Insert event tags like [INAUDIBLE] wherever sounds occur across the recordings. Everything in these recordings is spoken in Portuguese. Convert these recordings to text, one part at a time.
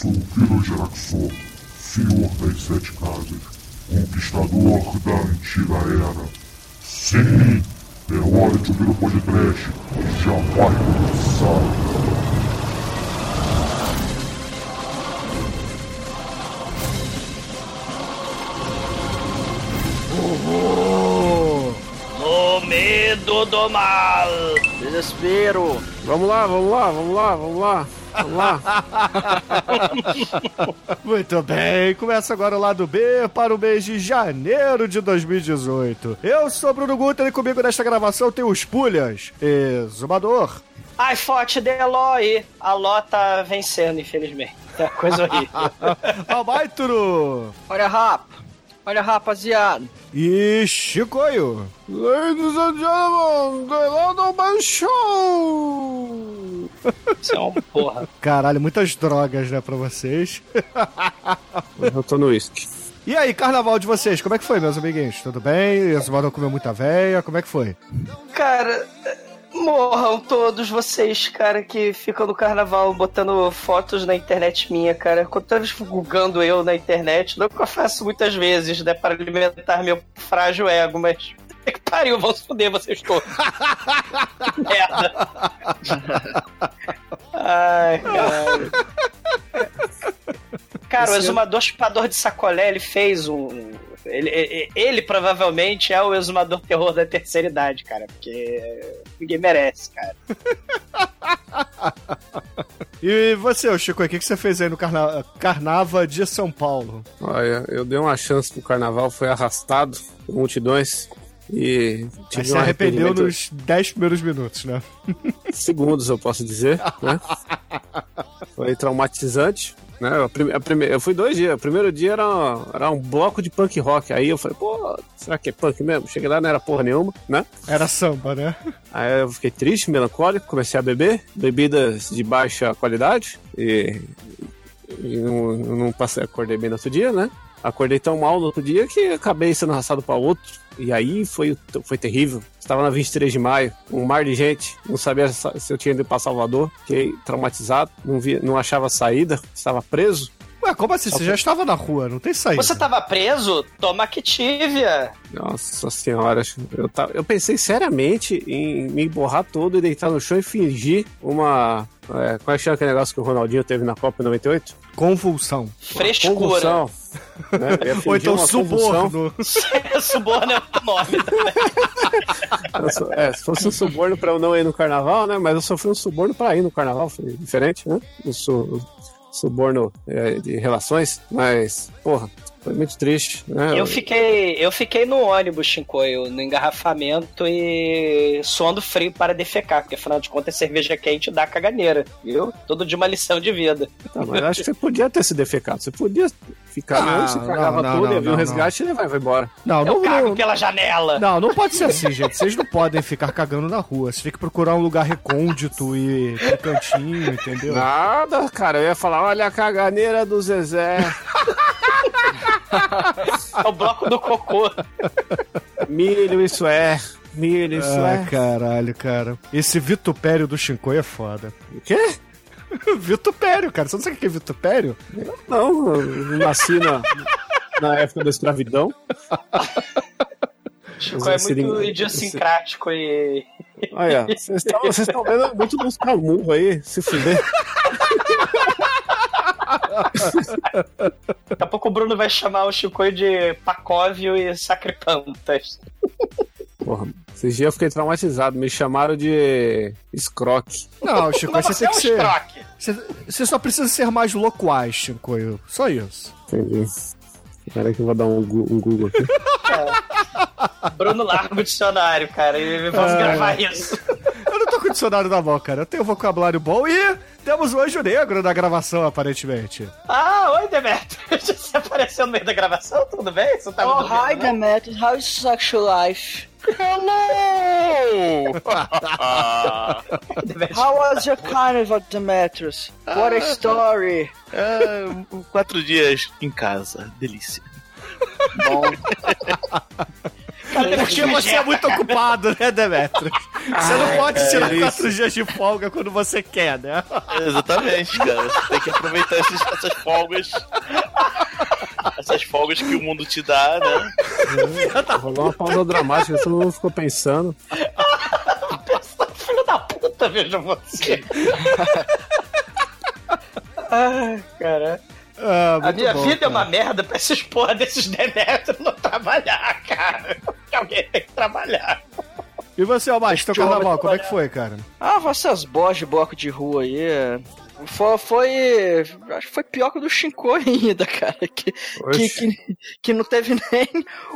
sou o Kiro Geraxor, senhor das sete casas, conquistador da antiga era. Sim, é hora de ouvir o podcast que já vai começar. No medo do mal. Desespero. Vamos lá, vamos lá, vamos lá, vamos lá. Vamos lá. [LAUGHS] Muito bem, começa agora o lado B para o mês de janeiro de 2018. Eu sou Bruno Guter e comigo nesta gravação tem os Pulhas, Exumador, Ai, forte Deloy. A Ló tá vencendo, infelizmente. É coisa horrível. [LAUGHS] Albaituro Olha, rapa. Olha, rapaziada. e Chicoio. Ladies and gentlemen, the London Man Show! Isso é uma porra. Caralho, muitas drogas, né, pra vocês. Eu tô no uísque. E aí, carnaval de vocês, como é que foi, meus amiguinhos? Tudo bem? Exumador comeu muita véia, como é que foi? Cara, morram todos vocês, cara, que ficam no carnaval botando fotos na internet minha, cara. Quando eles gugando eu na internet, não é o que eu faço muitas vezes, né, para alimentar meu frágil ego, mas. [LAUGHS] É que pariu, vão se fuder vocês todos. [LAUGHS] Merda. Ai, caralho. Cara, o exumador chupador de sacolé, ele fez um. Ele, ele, ele provavelmente é o exumador terror da terceira idade, cara, porque ninguém merece, cara. [LAUGHS] E você, Chico, o que você fez aí no carna... Carnava de São Paulo? Olha, eu dei uma chance pro carnaval, foi arrastado por multidões e tive se um arrependeu nos 10 primeiros minutos, né? segundos, eu posso dizer, né? [LAUGHS] Foi traumatizante, né? A prime- Eu fui dois dias. O primeiro dia era, era um bloco de punk rock. Aí eu falei, pô, será que é punk mesmo? Cheguei lá, não era porra nenhuma, né? Era samba, né? Aí eu fiquei triste, melancólico, comecei a beber, bebidas de baixa qualidade e, e não, não passei, acordei bem no outro dia, né? Acordei tão mal no outro dia que acabei sendo arrastado para outro. E aí foi, foi terrível. Estava na 23 de maio, um mar de gente, não sabia se eu tinha ido para Salvador, fiquei traumatizado, não, via, não achava saída, estava preso. Ué, como assim? Você já estava na rua, não tem saída. Você tava preso? Toma Activia. Nossa senhora, eu, tava, eu pensei seriamente em me borrar todo e deitar no chão e fingir uma. É, qual é que chama aquele negócio que o Ronaldinho teve na Copa em 98? Convulsão. Frescura. Convulsão. né? Eu [LAUGHS] Ou então suborno. [LAUGHS] Suborno é o nome. Eu sou- É, se fosse um suborno pra eu não ir no carnaval, né? Mas eu sofri um suborno pra ir no carnaval, foi diferente, né? Um su- suborno é, de relações, mas, porra, foi muito triste, né? Eu fiquei, eu fiquei no ônibus, Shinkoio, no engarrafamento e suando frio para defecar, porque afinal de contas cerveja quente dá caganeira, viu? Tudo de uma lição de vida. Tá, mas acho que você podia ter se defecado. Você podia ficar Ah, mesmo, você não, cagava não, tudo, não, ia um não, resgate e levar, vai embora. Não, Eu não, cago não, pela janela. não, não pode ser assim, gente. Vocês não podem ficar cagando na rua. Você tem que procurar um lugar recôndito e um cantinho, entendeu? Nada, cara, eu ia falar, olha a caganeira do Zezé. [LAUGHS] É o bloco do cocô. Milho, isso é. Milho, isso Ah, é. caralho, cara. Esse vitupério do Shinkoi é foda. O quê? [LAUGHS] vitupério, cara. Você não sabe o que é vitupério? Não, eu nasci na, na época da escravidão. Chico é muito idiosincrático e. Olha, vocês estão- vocês estão vendo muito dos camurros aí, se fuder. [LAUGHS] Daqui a pouco o Bruno vai chamar o Chico de Pacóvio e Sacripantas. Porra, esses dias eu fiquei traumatizado, me chamaram de escroque. Não, Shinkoi, Mas você você é tem um que ser. Você, você só precisa ser mais loquaz, Shinkoi. Só isso. Entendi. Espera que eu vou dar um, um Google aqui. Bruno larga o dicionário, cara, e vamos Ah. gravar isso. Eu não o dicionário na mão, cara. Eu tenho um vocabulário bom e temos o anjo negro na gravação, aparentemente. Ah, oi, Demetrius. [LAUGHS] Você apareceu no meio da gravação? Tudo bem? Você tá Oh, me hi, ouvindo, não? Demetrius. How is sexual life? Hello! [LAUGHS] How was your carnival, Demetrius? What a story. Ah, quatro dias em casa, delícia. Bom, [LAUGHS] Cara, Porque você é muito ocupado, né, Demetrio? Você não pode tirar isso. quatro dias de folga quando você quer, né? Exatamente, cara. Você tem que aproveitar esses- essas folgas. Essas folgas que o mundo te dá, né? Rolou uma pausa dramática, todo mundo ficou pensando. [LAUGHS] Filho da puta, veja você. [LAUGHS] Ai, cara. Ah, A minha bom, vida é cara. uma merda pra esses porra desses Demetrio não trabalhar, cara. Porque alguém tem que trabalhar. E você, Almighty, teu carnaval, como é que foi, cara? Ah, essas boas de bloco de rua aí. é, Foi, foi. Acho que foi pior que o do Shinko ainda, cara. Que, que, que, que não teve [LAUGHS] nem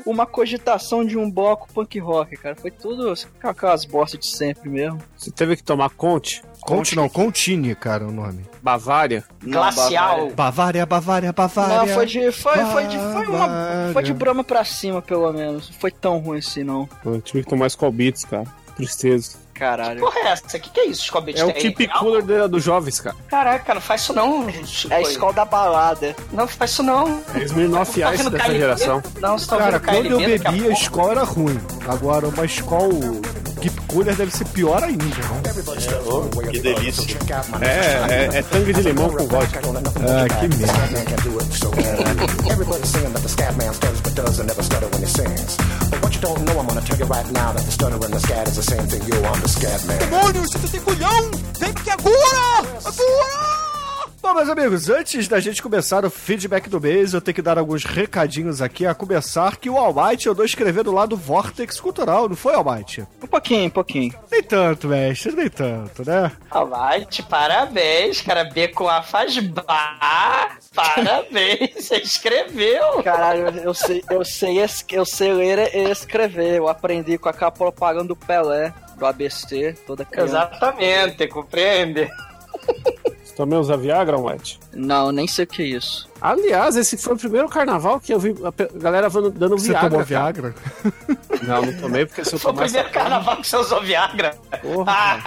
uma cogitação de um bloco punk rock, cara. Foi tudo aquelas bostas de sempre mesmo. Você teve que tomar Conte, Conte não, Contine, cara, o nome. Bavária. Glacial. Bavária, Bavária, Bavária. Não, foi de. Foi, foi de. Foi uma. Foi de Brahma pra cima, pelo menos. Não foi tão ruim assim, não. Eu tive que tomar Skull Beats, cara. Tristeza. Caralho. Porra, é essa? O que, que é isso, Scobit? É o keep cooler de- dos jovens, cara. Caraca, não faz isso não. É a escola da balada. Não faz isso não. É Smirnoff Tá Ice dessa KLB? geração. Não, você tá Cara, quando eu KLB daqui a bebi, a pouco. escola era ruim. Agora, uma escola Keep Cooler deve ser pior ainda. né? Que delícia. É, é, é tangue de limão com vodka. Ah, que merda. Everybody's saying that the scat man stutters but doesn't never stutter when he sings. But what you don't know, I'm gonna tell you right now that the stutter and the scat is the same thing. Yo, I'm the scat man. Demônio, se tu tem culhão, vem porque agora! Agora! Bom, meus amigos, antes da gente começar o feedback do mês, eu tenho que dar alguns recadinhos aqui, a começar que o Almighty andou escrevendo lá do Vortex Cultural, não foi, Almighty? Um pouquinho, um pouquinho. Nem tanto, mestre, nem tanto, né? Almighty, parabéns, cara. B com A faz bar. Parabéns, [LAUGHS] você escreveu. Caralho, eu sei, eu sei, eu sei ler e escrever. Eu aprendi com aquela propaganda do Pelé, do ABC, toda criança. Exatamente, compreende? Você também usa Viagra, White? Não, nem sei o que é isso. Aliás, esse foi o primeiro carnaval que eu vi a galera dando Você Viagra. tomou cara. Viagra? [LAUGHS] Não, não tomei, porque se eu Foi o tomasse... primeiro carnaval que você usou Viagra. Porra.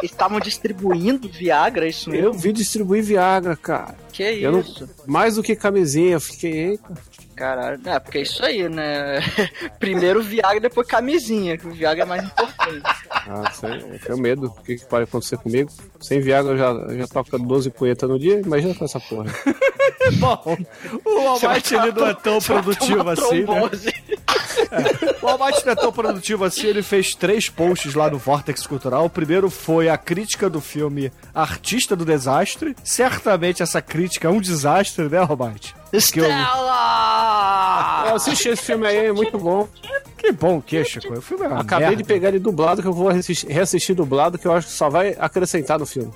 Eles [LAUGHS] estavam distribuindo Viagra, é isso mesmo? Eu vi distribuir Viagra, cara. Que Eu não- isso? Mais do que camisinha, eu fiquei, eita. Caralho, é, porque é isso aí, né? [LAUGHS] Primeiro Viagra, depois camisinha, que o Viagra é mais importante. Ah, sei, eu tenho medo. O que, que pode acontecer comigo? Sem Viagra eu já, já toco 12 punhetas no dia, imagina com essa porra. [LAUGHS] Bom, o Almighty ele não é tão [LAUGHS] produtivo assim, né? Trombose. O Almighty não é tão produtivo assim, ele fez três posts lá no Vortex Cultural. O primeiro foi a crítica do filme Artista do Desastre. Certamente essa crítica é um desastre, né, Almighty? Que, eu- Eu assisti esse filme aí, é muito bom. que bom que, Chico. O filme é uma Acabei merda. de pegar ele dublado, que eu vou reassistir, reassistir dublado, que eu acho que só vai acrescentar no filme.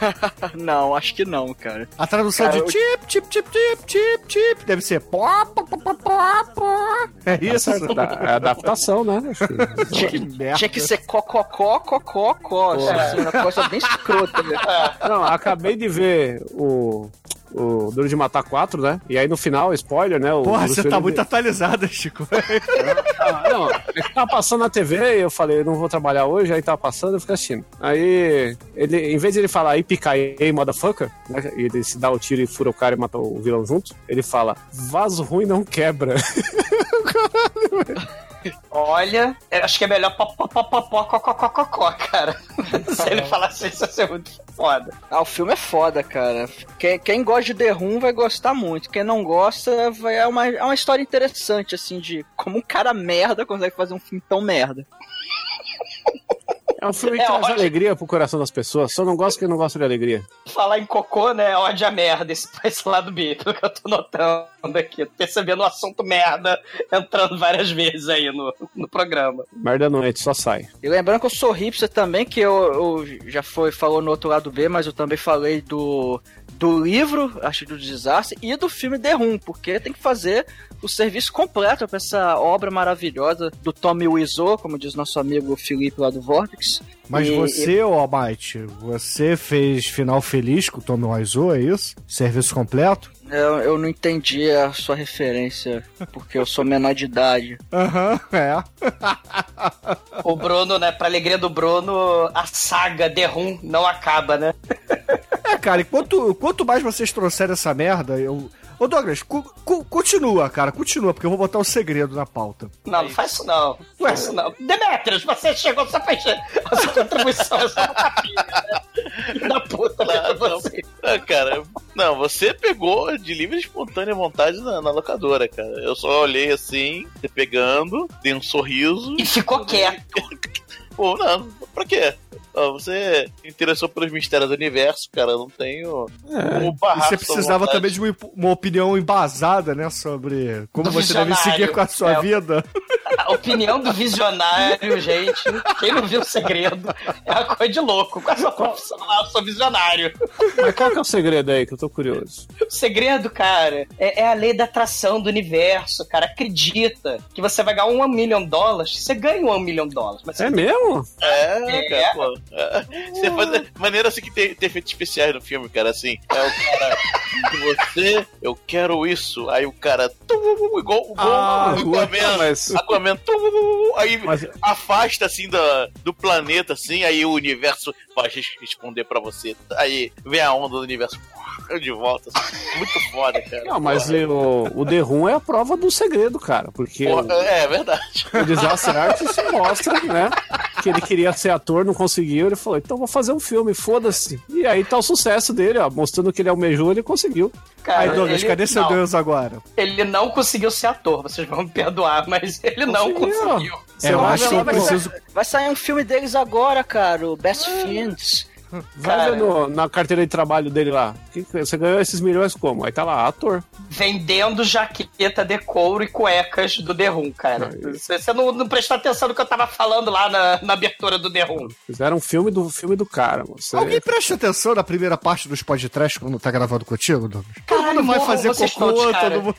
[LAUGHS] Não, acho que não, cara. A tradução Cara, de eu- tip, tip, tip, tip, tip, tip deve ser pó, pó, pó, pó, pó, pó. É isso? É a adaptação, né? Que- [LAUGHS] Tinha, Que merda. tinha que ser cococó, cocó, có. Assim, uma coisa bem escrota, né? Não, acabei de ver o, o Duro de Matar 4, né? E aí no final, spoiler, né? O Porra, você tá muito atualizado, Chico. [LAUGHS] Ah, Não, é que tava passando na TV e eu falei, não vou trabalhar hoje, aí tava passando, eu fiquei assistindo. Aí, ele, em vez de ele falar Ipicaei, motherfucker, né, e ele se dá o tiro e fura o cara e mata o vilão junto, ele fala, vaso ruim não quebra. [LAUGHS] Olha, acho que é melhor pó, pó, pó, pó, pó, có, có, có, có, có, cara. [LAUGHS] Se ele falasse isso, ia ser muito foda. Ah, o filme é foda, cara. Quem, quem gosta de The Room vai gostar muito. Quem não gosta, vai, é, uma, é uma história interessante, assim, de como um cara merda consegue fazer um filme tão merda. [LAUGHS] É um filme É que traz ótimo. alegria pro coração das pessoas, só não gosta quem não gosta de alegria. Falar em cocô, né? Ódio a merda, esse, [LAUGHS] esse lado B, pelo que eu tô notando aqui. Tô percebendo o assunto merda entrando várias vezes aí no, no programa. Merda à noite, só sai. E lembrando que eu sou hipster também, que eu, eu já foi, falou no outro lado B, mas eu também falei do, do livro, acho do desastre, e do filme The Room, porque tem que fazer o serviço completo pra essa obra maravilhosa do Tommy Wiseau, como diz nosso amigo Felipe lá do Vortex. Mas E- você, ô Almighty, você fez final feliz com o Tommy Wiseau, é isso? Serviço completo? Eu, eu não entendi a sua referência, porque eu sou menor de idade. Aham, é. O Bruno, né? Pra alegria do Bruno, a saga The Room não acaba, né? É, cara, e quanto, quanto mais vocês trouxerem essa merda, eu, Ô Douglas, cu- cu- continua, cara, continua, porque eu vou botar o segredo na pauta. Não, não faz isso não. Não faz isso não. Demetrius, você chegou só fez a sua contribuição, é só um tapinha, né? Da puta, né, pra Não, você. Ah, cara, não, você pegou de livre e espontânea vontade na, na locadora, cara. Eu só olhei assim, você pegando, dei um sorriso. E ficou quieto. [LAUGHS] Pô, não, pra quê? Você se interessou pelos mistérios do universo, cara. Eu não tenho E barrar você precisava também de uma, uma opinião embasada, né, sobre como Do você deve seguir com a sua É. vida. A opinião do visionário, gente. Quem não viu o segredo é uma coisa de louco. A sua profissão lá, eu sou visionário. Mas qual que é o segredo aí, que eu tô curioso? O segredo, cara, é, é a lei da atração do universo, cara. Acredita que você vai ganhar um milhão de dólares, você ganha um milhão de dólares. É mesmo? É, É. cara, pô. É. Você faz maneira assim que tem, tem efeitos especiais no filme, cara, assim. É o cara. Você, eu quero isso. Aí o cara. tum, Igual, Ah, o Aquaman. mas- Aquaman. Tum, Aí Mas- afasta assim da, do planeta, assim. Aí o universo vai res- responder pra você. Aí vem a onda do universo [LAUGHS] de volta. Muito foda, cara. Não, mas Porra. o, o The Room é a prova do segredo, cara. Porque o, Porra, é verdade. o Disaster Artist mostra, né? Que ele queria ser ator, não conseguiu. Ele falou, então vou fazer um filme, foda-se. E aí tá o sucesso dele, ó. Mostrando que ele almejou, ele conseguiu. Cara, Aí, Douglas, ele- cadê seu não, Deus agora? Ele não conseguiu ser ator, vocês vão me perdoar, mas ele não Conseguiu. conseguiu. É, eu vai acho que eu preciso. Vai sair um filme deles agora, cara, o Best Fiends. Vai Cara. ver no- na carteira de trabalho dele lá. Que- que- Você ganhou esses milhões como? Aí tá lá, ator. Vendendo jaqueta de couro e cuecas do The Room, cara. Você você não, não prestou atenção no que eu tava falando lá na, na abertura do The Room. Fizeram um filme do filme do cara. Você... Alguém presta atenção na primeira parte dos podcasts quando tá gravando contigo, Douglas? Todo Caralho, mundo vai fazer cocô, todos, cara. todo mundo.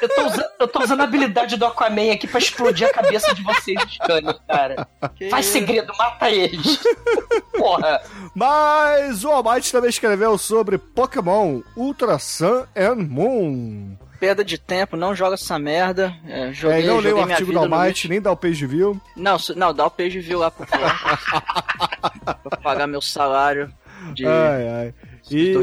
Eu tô, usando, eu tô usando a habilidade do Aquaman aqui pra explodir a cabeça de vocês, Scania, cara. [LAUGHS] Faz segredo, mata eles. Porra. [LAUGHS] Mas o Almighty também escreveu sobre Pokémon Ultra Sun and Moon. Perda de tempo, não joga essa merda. É, É, joguei, e não leu o artigo do Almighty, nem dá o page view. Não, não, dá o page view lá pro [LAUGHS] pra pagar meu salário de Ai, ai. E,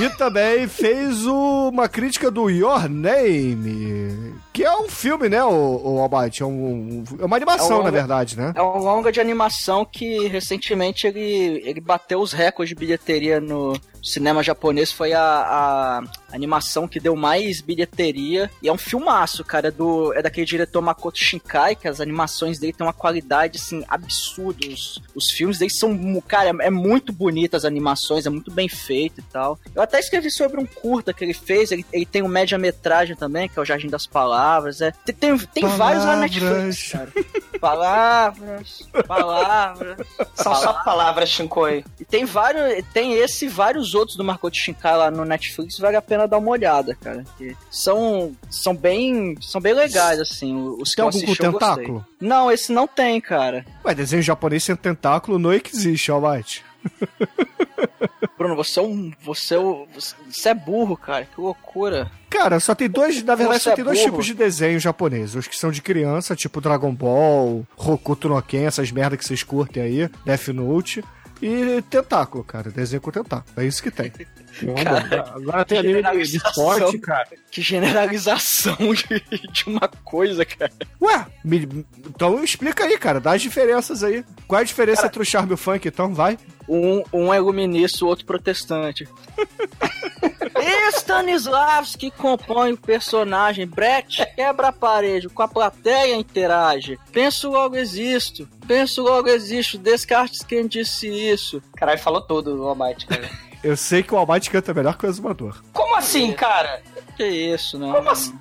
e também fez uma crítica do Your Name, que é um filme, né, o, o? É, um- é uma animação, É um- na verdade, né? É um longa de animação que recentemente ele, ele bateu os recordes de bilheteria no cinema japonês. Foi a, a animação que deu mais bilheteria. E é um filmaço, cara. É, do, é daquele diretor Makoto Shinkai, que as animações dele têm uma qualidade, assim, absurda. Os, os filmes dele são, cara, é, é muito bonita as animações, é muito bem feito e tal. Eu até escrevi sobre um curta que ele fez. Ele, ele tem um média-metragem também, que é o Jardim das Palavras. É. Tem, tem, tem vários lá na Netflix, cara. Palavras, palavras. São só palavras, Shinkoi. E tem vários, tem esse e vários outros do Makoto Shinkai lá no Netflix, vale a pena dar uma olhada, cara. Que são, são bem, são bem legais assim, os que Tem eu algum com assisti eu gostei. tentáculo? Não, esse não tem, cara. Ué, desenho japonês sem tentáculo não existe, Almighty. [LAUGHS] Bruno, você é um, você é, um- você é burro, cara. Que loucura. Cara, só tem dois, na verdade, Você só é tem dois burro. tipos de desenho japonês. Os que são de criança, tipo Dragon Ball, Hokuto no Ken, essas merda que vocês curtem aí, Death Note. E tentáculo, cara, desenho com tentáculo. É isso que tem. [LAUGHS] Agora- Agora tem anime de, esporte, [LAUGHS] cara. Que generalização [LAUGHS] de, de uma coisa, cara. Ué, me- então explica aí, cara, dá as diferenças aí. Qual é a diferença entre o charme e o funk, então? Vai. Um, um é iluminista, o outro protestante. [LAUGHS] Stanislavski compõe o personagem. Brett quebra a parede, com a plateia interage. Penso logo existo. Penso logo existo. Descartes quem disse isso. Caralho, falou tudo, o Almighty, cara. Eu sei que o Almighty canta melhor que o Exumador. Como assim, cara? Que isso, não. Como assim?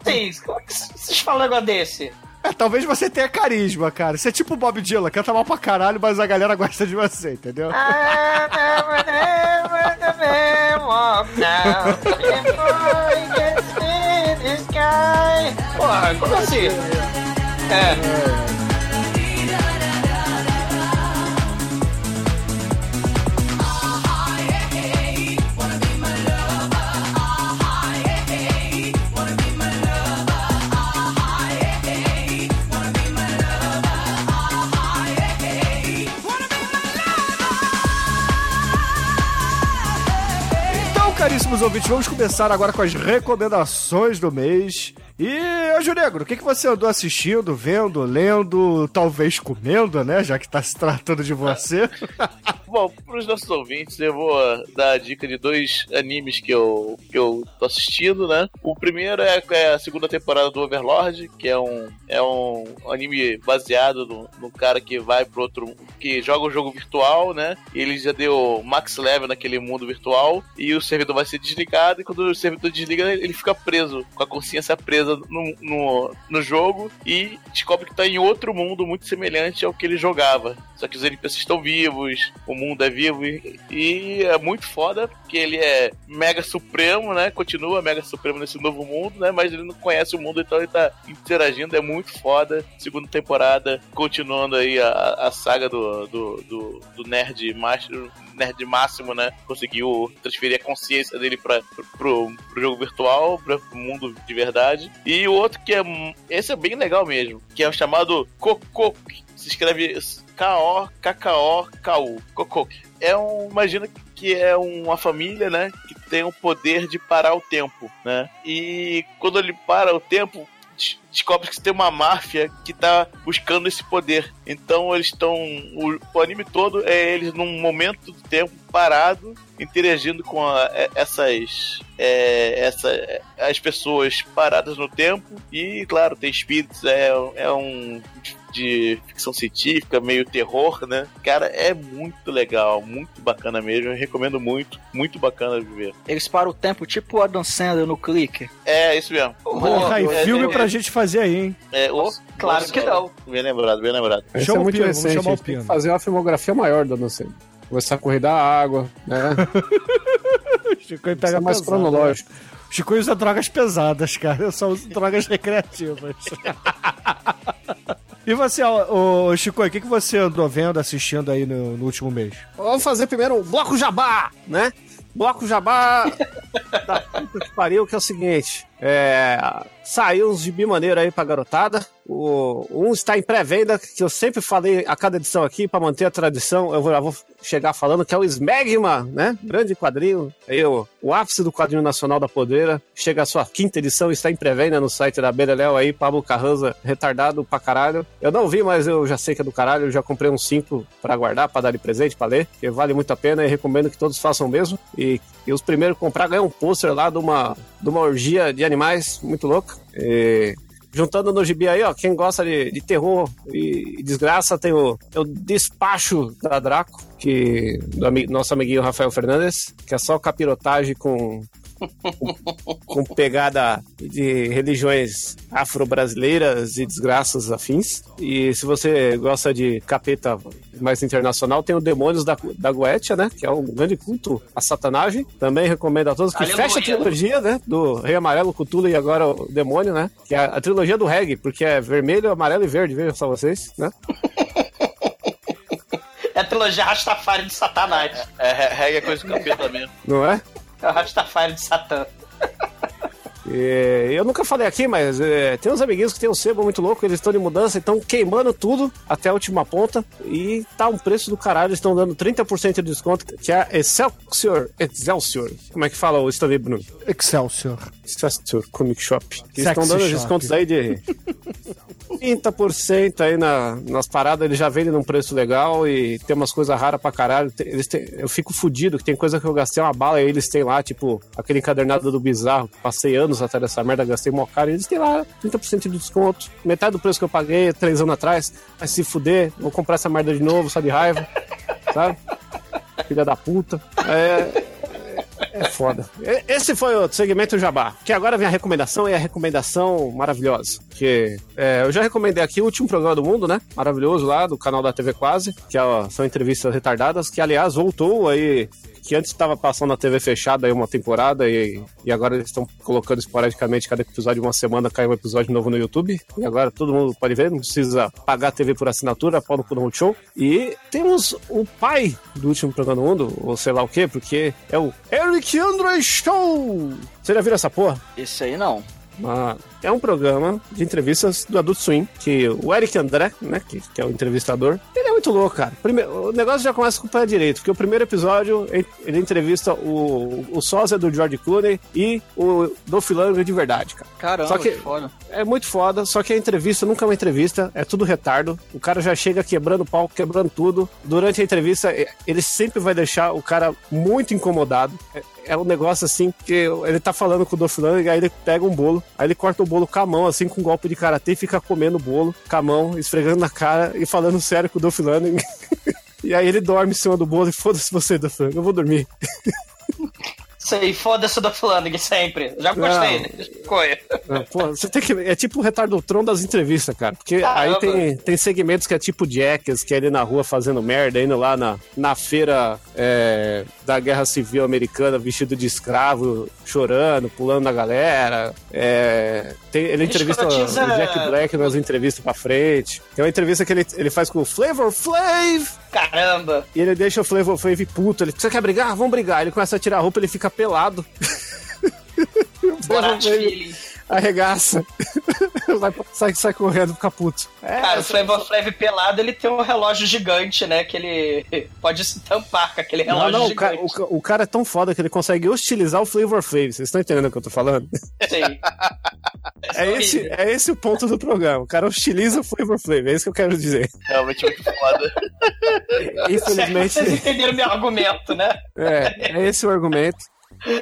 Como é que vocês falam um negócio desse? É, talvez você tenha carisma, cara. Você é tipo o Bob Dylan, canta mal pra caralho, mas a galera gosta de você, entendeu? Porra, como assim? É. caríssimos ouvintes, vamos começar agora com as recomendações do mês. E, Anjo Negro, o que, que você andou assistindo, vendo, lendo, talvez comendo, né? Já que tá se tratando de você. [LAUGHS] Bom, pros nossos ouvintes, eu vou dar a dica de dois animes que eu, que eu tô assistindo, né? O primeiro é, é a segunda temporada do Overlord, que é um, é um anime baseado no, no cara que vai pro outro. que joga um jogo virtual, né? Ele já deu max level naquele mundo virtual e o servidor vai ser desligado. E quando o servidor desliga, ele fica preso, com a consciência presa no, no, no jogo e descobre que tá em outro mundo muito semelhante ao que ele jogava. Só que os NPCs estão vivos, o mundo é vivo e, e é muito foda, porque ele é mega supremo, né? Continua mega supremo nesse novo mundo, né? Mas ele não conhece o mundo, então ele tá interagindo, é muito foda. Segunda temporada, continuando aí a, a saga do, do, do, do nerd macho, nerd máximo, né? Conseguiu transferir a consciência dele pra, pro, pro jogo virtual, pra, pro mundo de verdade. E o outro que é. Esse é bem legal mesmo, que é o chamado Coco. Se escreve K-O-K-K-O-K-U. Kokok. É um. Imagina que é uma família, né? Que tem o poder de parar o tempo, né? E quando ele para o tempo, descobre que tem uma máfia que tá buscando esse poder. Então eles estão. O, o anime todo é eles num momento do tempo parado, interagindo com a- é- essas. É, essa, as pessoas paradas no tempo. E, claro, tem espíritos, é, é um. De ficção científica, meio terror, né? Cara, é muito legal, muito bacana mesmo. Eu recomendo muito, muito bacana de ver. Eles param o tempo tipo a Dan Sandler no clique. É, isso mesmo. Porra, e É, filme é, pra gente fazer aí, hein? É, o- Claro que não. Bem lembrado, bem lembrado. Esse Chama é o muito Pino, vamos recente. chamar o Pino. fazer uma filmografia maior do Anoceno. Começar a correr da água, né? [LAUGHS] Chico Isso pega é mais pesado, cronológico. né? Chico usa drogas pesadas, cara. Eu só uso drogas recreativas. [LAUGHS] e você, ô, ô, Chico, o que, que você andou vendo, assistindo aí no, no último mês? Vamos fazer primeiro um bloco jabá, né? Bloco jabá [LAUGHS] da puta que pariu, que é o seguinte. É, saiu uns gibi maneiro aí pra garotada. O, um está em pré-venda, que eu sempre falei a cada edição aqui, pra manter a tradição. Eu vou, já vou chegar falando que é o Smegma, né? Grande quadrinho. Aí o, ápice do quadrinho nacional da Podreira. Chega a sua quinta edição, está em pré-venda no site da Beleléu aí, Pablo Carranza, retardado pra caralho. Eu não vi, mas eu já sei que é do caralho. Eu já comprei uns cinco pra guardar, pra dar de presente, pra ler, que vale muito a pena e recomendo que todos façam mesmo. E, e os primeiros a comprar ganham um pôster lá de uma, de uma orgia de animais muito louca. E juntando no gibi aí, ó, quem gosta de, de terror e desgraça tem o, tem o Despacho da Draco, que do nosso amiguinho Rafael Fernandes, que é só capirotagem com [LAUGHS] com pegada de religiões afro-brasileiras e desgraças afins. E se você gosta de capeta mais internacional, tem o Demônios da, da Goetia, né? Que é um grande culto à satanagem. Também recomendo a todos que Aleluia. fecha a trilogia, né? Do Rei Amarelo, Cthulhu e agora o Demônio, né? Que é a, trilogia do reggae, porque é vermelho, amarelo e verde, vejam só vocês, né? [LAUGHS] É a trilogia Rastafari de Satanás. É, re- regra é coisa do capeta mesmo. Não é? É o Rastafari de Satã. E eu nunca falei aqui, mas é, tem uns amiguinhos que tem um sebo muito louco, eles estão de mudança, estão queimando tudo até a última ponta e tá um preço do caralho, eles estão dando 30% de desconto, que é Excelsior, Excelsior, como é que fala o Stanley Bruno? Excelsior. Excelsior Comic Shop. Eles Sexy estão dando Shop. descontos aí de 30% aí na, nas paradas, eles já vendem num preço legal e tem umas coisas raras pra caralho. Eles têm- eu fico fudido que tem coisa que eu gastei uma bala e eles têm lá, tipo, aquele encadernado do bizarro. Passei anos atrás dessa merda, gastei mó caro e eles têm lá 30% de desconto. Metade do preço que eu paguei três anos atrás. Vai se fuder, vou comprar essa merda de novo, só de raiva, sabe? Filha da puta. É. É foda. Esse foi o segmento Jabá. Que agora vem a recomendação e a recomendação maravilhosa. Que é, eu já recomendei aqui o último programa do mundo, né? Maravilhoso lá, do canal da TV Quase, que ó, são entrevistas retardadas, que aliás voltou aí. Que antes estava passando na TV fechada aí uma temporada e, e agora eles estão colocando esporadicamente cada episódio, uma semana cai um episódio novo no YouTube. E agora todo mundo pode ver, não precisa pagar a TV por assinatura, pau no show. E temos o pai do último programa do mundo, ou sei lá o quê, porque é o Eric Andre Show! Você já viu essa porra? Esse aí não. Mano, é um programa de entrevistas do Adult Swim, que o Eric André, né, que, que é o entrevistador, ele é muito louco, cara. Primeiro, o negócio já começa com o pé direito, porque o primeiro episódio ele, entrevista o, o sósia do George Clooney e o Dolph Lundgren de verdade, cara. Caramba, Só que- que foda. É muito foda, só que a entrevista nunca é uma entrevista, é tudo retardo. O cara já chega quebrando o palco, quebrando tudo. Durante a entrevista, ele sempre vai deixar o cara muito incomodado. É, um negócio assim que ele tá falando com o Dolph Lundgren, aí ele pega um bolo, aí ele corta o bolo com a mão, assim, com um golpe de karatê, e fica comendo o bolo com a mão, esfregando na cara e falando sério com o Dolph Lundgren. [LAUGHS] E aí ele dorme em cima do bolo e foda-se você, Dolph Lundgren, eu vou dormir. [LAUGHS] Sei, foda-se do Flanagan sempre. Já gostei Não. da escolha. É, Pô, você tem que. É tipo o retardotron das entrevistas, cara. Porque Caramba. aí tem, tem segmentos que é tipo Jackass, que é ele na rua fazendo merda, indo lá na, na feira é, da Guerra Civil Americana, vestido de escravo, chorando, pulando na galera. É, tem- ele entrevista o Escrotiza- Jack Black nas entrevistas pra frente. Tem uma entrevista que ele, ele faz com o Flavor Flav. Caramba. E ele deixa o Flavor Flav puto. Ele, você quer brigar? Vamos brigar. Ele começa a tirar a roupa, ele fica pelado. [LAUGHS] Borat feeling. arregaça. [LAUGHS] Vai, sai, sai correndo, fica puto. É, Cara, o Flavor Flav pelado, ele tem um relógio gigante, né? Que ele [LAUGHS] pode se tampar com aquele não, relógio não, o cara, gigante. o, ca- o cara é tão foda que ele consegue hostilizar o Flavor Flav. Vocês estão entendendo o que eu tô falando? Sei. [LAUGHS] É esse, é esse o ponto do programa. O cara hostiliza o Flavor Flav, é isso que eu quero dizer. Realmente muito foda. Infelizmente, Vocês entenderam meu argumento, né? é, é esse o argumento.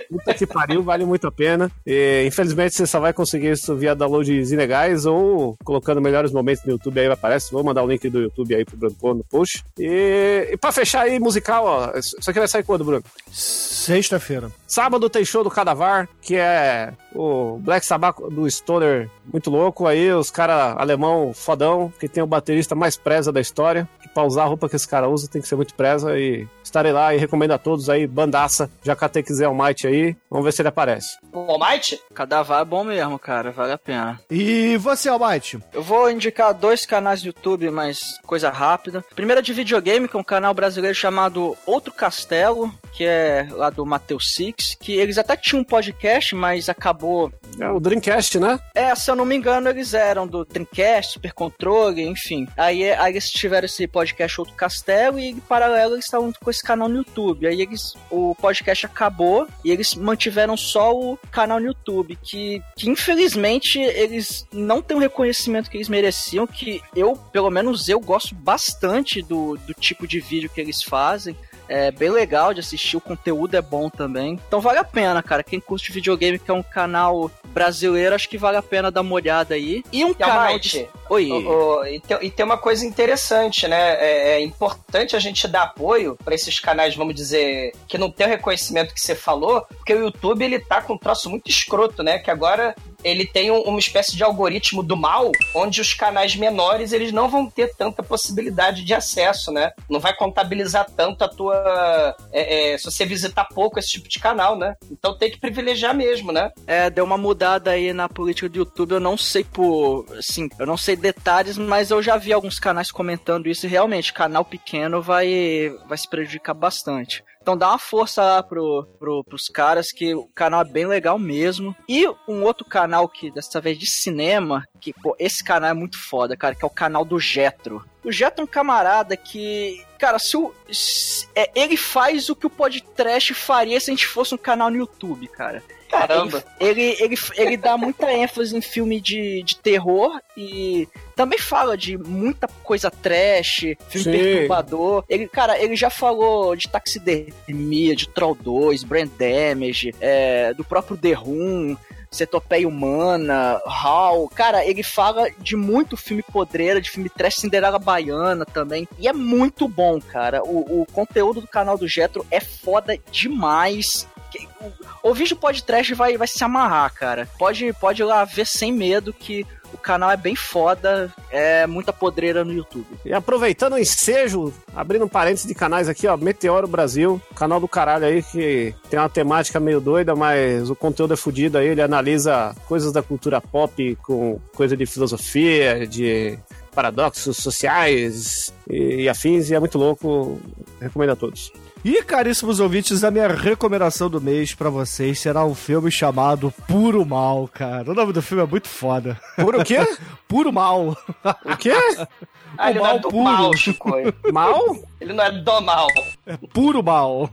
Puta que pariu, vale muito a pena. E, infelizmente, você só vai conseguir isso via downloads ilegais ou colocando melhores momentos no YouTube aí aparece. Vou mandar o link do YouTube aí pro pôr no post. E, e pra fechar aí, musical, ó. Isso aqui vai sair quando, Bruno? Sexta-feira. Sábado tem show do Cadavar, que é o Black Sabbath do Stoner muito louco. Aí os caras alemão fodão, que tem o baterista mais preza da história. Que pra usar a roupa que esse cara usa tem que ser muito preza. E estarei lá e recomendo a todos aí, bandaça, já catei quiser o Might aí. Vamos ver se ele aparece. O Almighty? Cadavar é bom mesmo, cara, vale a pena. E você, Almighty? Eu vou indicar dois canais no YouTube, mas coisa rápida. Primeiro é de videogame, que é um canal brasileiro chamado Outro Castelo, que é lá do Mateus Six, que eles até tinham um podcast, mas acabou. É o Dreamcast, né? É, se eu não me engano, eles eram do Dreamcast, Super Controle, enfim. Aí, aí eles tiveram esse podcast Outro Castelo e, em paralelo, eles estavam com esse canal no YouTube. Aí eles, o podcast acabou e eles mantiveram só o canal no YouTube, que, que infelizmente eles não têm o reconhecimento que eles mereciam, que eu, pelo menos eu, gosto bastante do, do tipo de vídeo que eles fazem. É bem legal de assistir, o conteúdo é bom também. Então vale a pena, cara. Quem curte videogame, que é um canal brasileiro, acho que vale a pena dar uma olhada aí. E um canal Almighty, de... Oi. O- o- e, tem, e tem uma coisa interessante, né? É, é importante a gente dar apoio pra esses canais, vamos dizer, que não tem o reconhecimento que você falou, porque o YouTube ele tá com um troço muito escroto, né? Que agora ele tem um- uma espécie de algoritmo do mal, onde os canais menores eles não vão ter tanta possibilidade de acesso, né? Não vai contabilizar tanto a tua. é, é, se você visitar pouco esse tipo de canal, né? Então tem que privilegiar mesmo, né? É, deu uma mudada aí na política do YouTube. Eu não sei por. Assim, eu não sei detalhes, mas eu já vi alguns canais comentando isso. E realmente, canal pequeno vai, vai se prejudicar bastante. Então dá uma força lá pro, pro, pros caras, que o canal é bem legal mesmo. E um outro canal que, dessa vez de cinema, que, pô, esse canal é muito foda, cara, que é o canal do Jetro. O Jetro é um camarada que, cara, se o. se- é, ele faz o que o podcast faria se a gente fosse um canal no YouTube, cara. Caramba. Ele, ele, ele, dá muita ênfase em filme de, de terror e também fala de muita coisa trash, filme Sim. perturbador. Ele, cara, ele já falou de taxidermia, de Troll 2, Brand Damage, é, do próprio The Room. Cetopeia Humana, Hall. Cara, ele fala de muito filme podreira, de filme trash Cinderela Baiana também. E é muito bom, cara. O, o conteúdo do canal do Jetro é foda demais. Ouvir o podcast vai, vai se amarrar, cara. Pode, pode ir lá ver sem medo que o canal é bem foda, é muita podreira no YouTube. E aproveitando o ensejo, abrindo um parênteses de canais aqui, ó, Meteoro Brasil, canal do caralho aí que tem uma temática meio doida, mas o conteúdo é fodido aí, ele analisa coisas da cultura pop com coisa de filosofia, de paradoxos sociais e, e afins, e é muito louco. Recomendo a todos. E, caríssimos ouvintes, a minha recomendação do mês pra vocês será um filme chamado Puro Mal, cara. O nome do filme é muito foda. Puro o quê? [LAUGHS] Puro Mal. O quê? [LAUGHS] Ah, O mal é do puro. mal, Chico. Mal? Ele não é do mal. Puro Mal.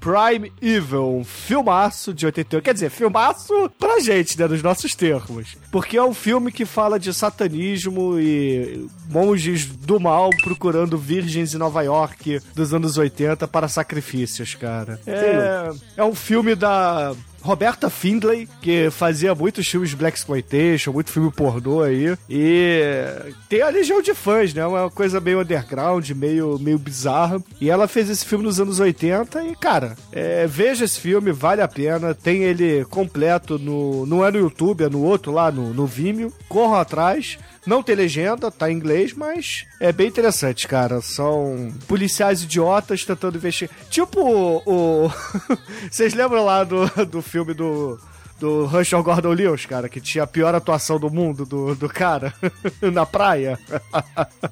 Prime Evil, um filmaço de 88. Quer dizer, filmaço pra gente, né, nos nossos termos. Porque é um filme que fala de satanismo e monges do mal procurando virgens em Nova York dos anos 80 para sacrifícios, cara. É, é um filme da Roberta Findlay, que fazia muitos filmes Black Exploitation, muito filme pornô aí. E tem a legião de fãs, né? Uma coisa meio underground, meio, meio bizarra. E ela fez esse filme nos anos 80 e, cara, é, veja esse filme, vale a pena. Tem ele completo no. Não é no YouTube, é no outro lá, no, no Vimeo. Corram atrás. Não tem legenda, tá em inglês, mas é bem interessante, cara. São policiais idiotas tentando investigar. Tipo o. [LAUGHS] Vocês lembram lá do, do filme do. Do Herschel Gordon Lewis, cara, que tinha a pior atuação do mundo do, do cara [LAUGHS] na praia.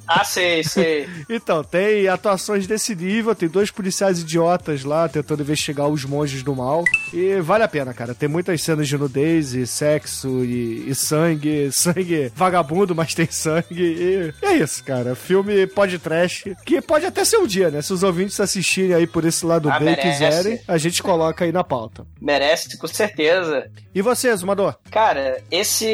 Ah, sei, sei. [LAUGHS] Então, tem atuações desse nível, tem dois policiais idiotas lá tentando investigar os monges do mal. E vale a pena, cara. Tem muitas cenas de nudez e sexo e, e sangue. Sangue vagabundo, mas tem sangue. E é isso, cara. Filme pode trash, que pode até ser um dia, né? Se os ouvintes assistirem aí por esse lado Ah, B e merece. quiserem, a gente coloca aí na pauta. Merece, com certeza. E você, Zumador? Cara, esse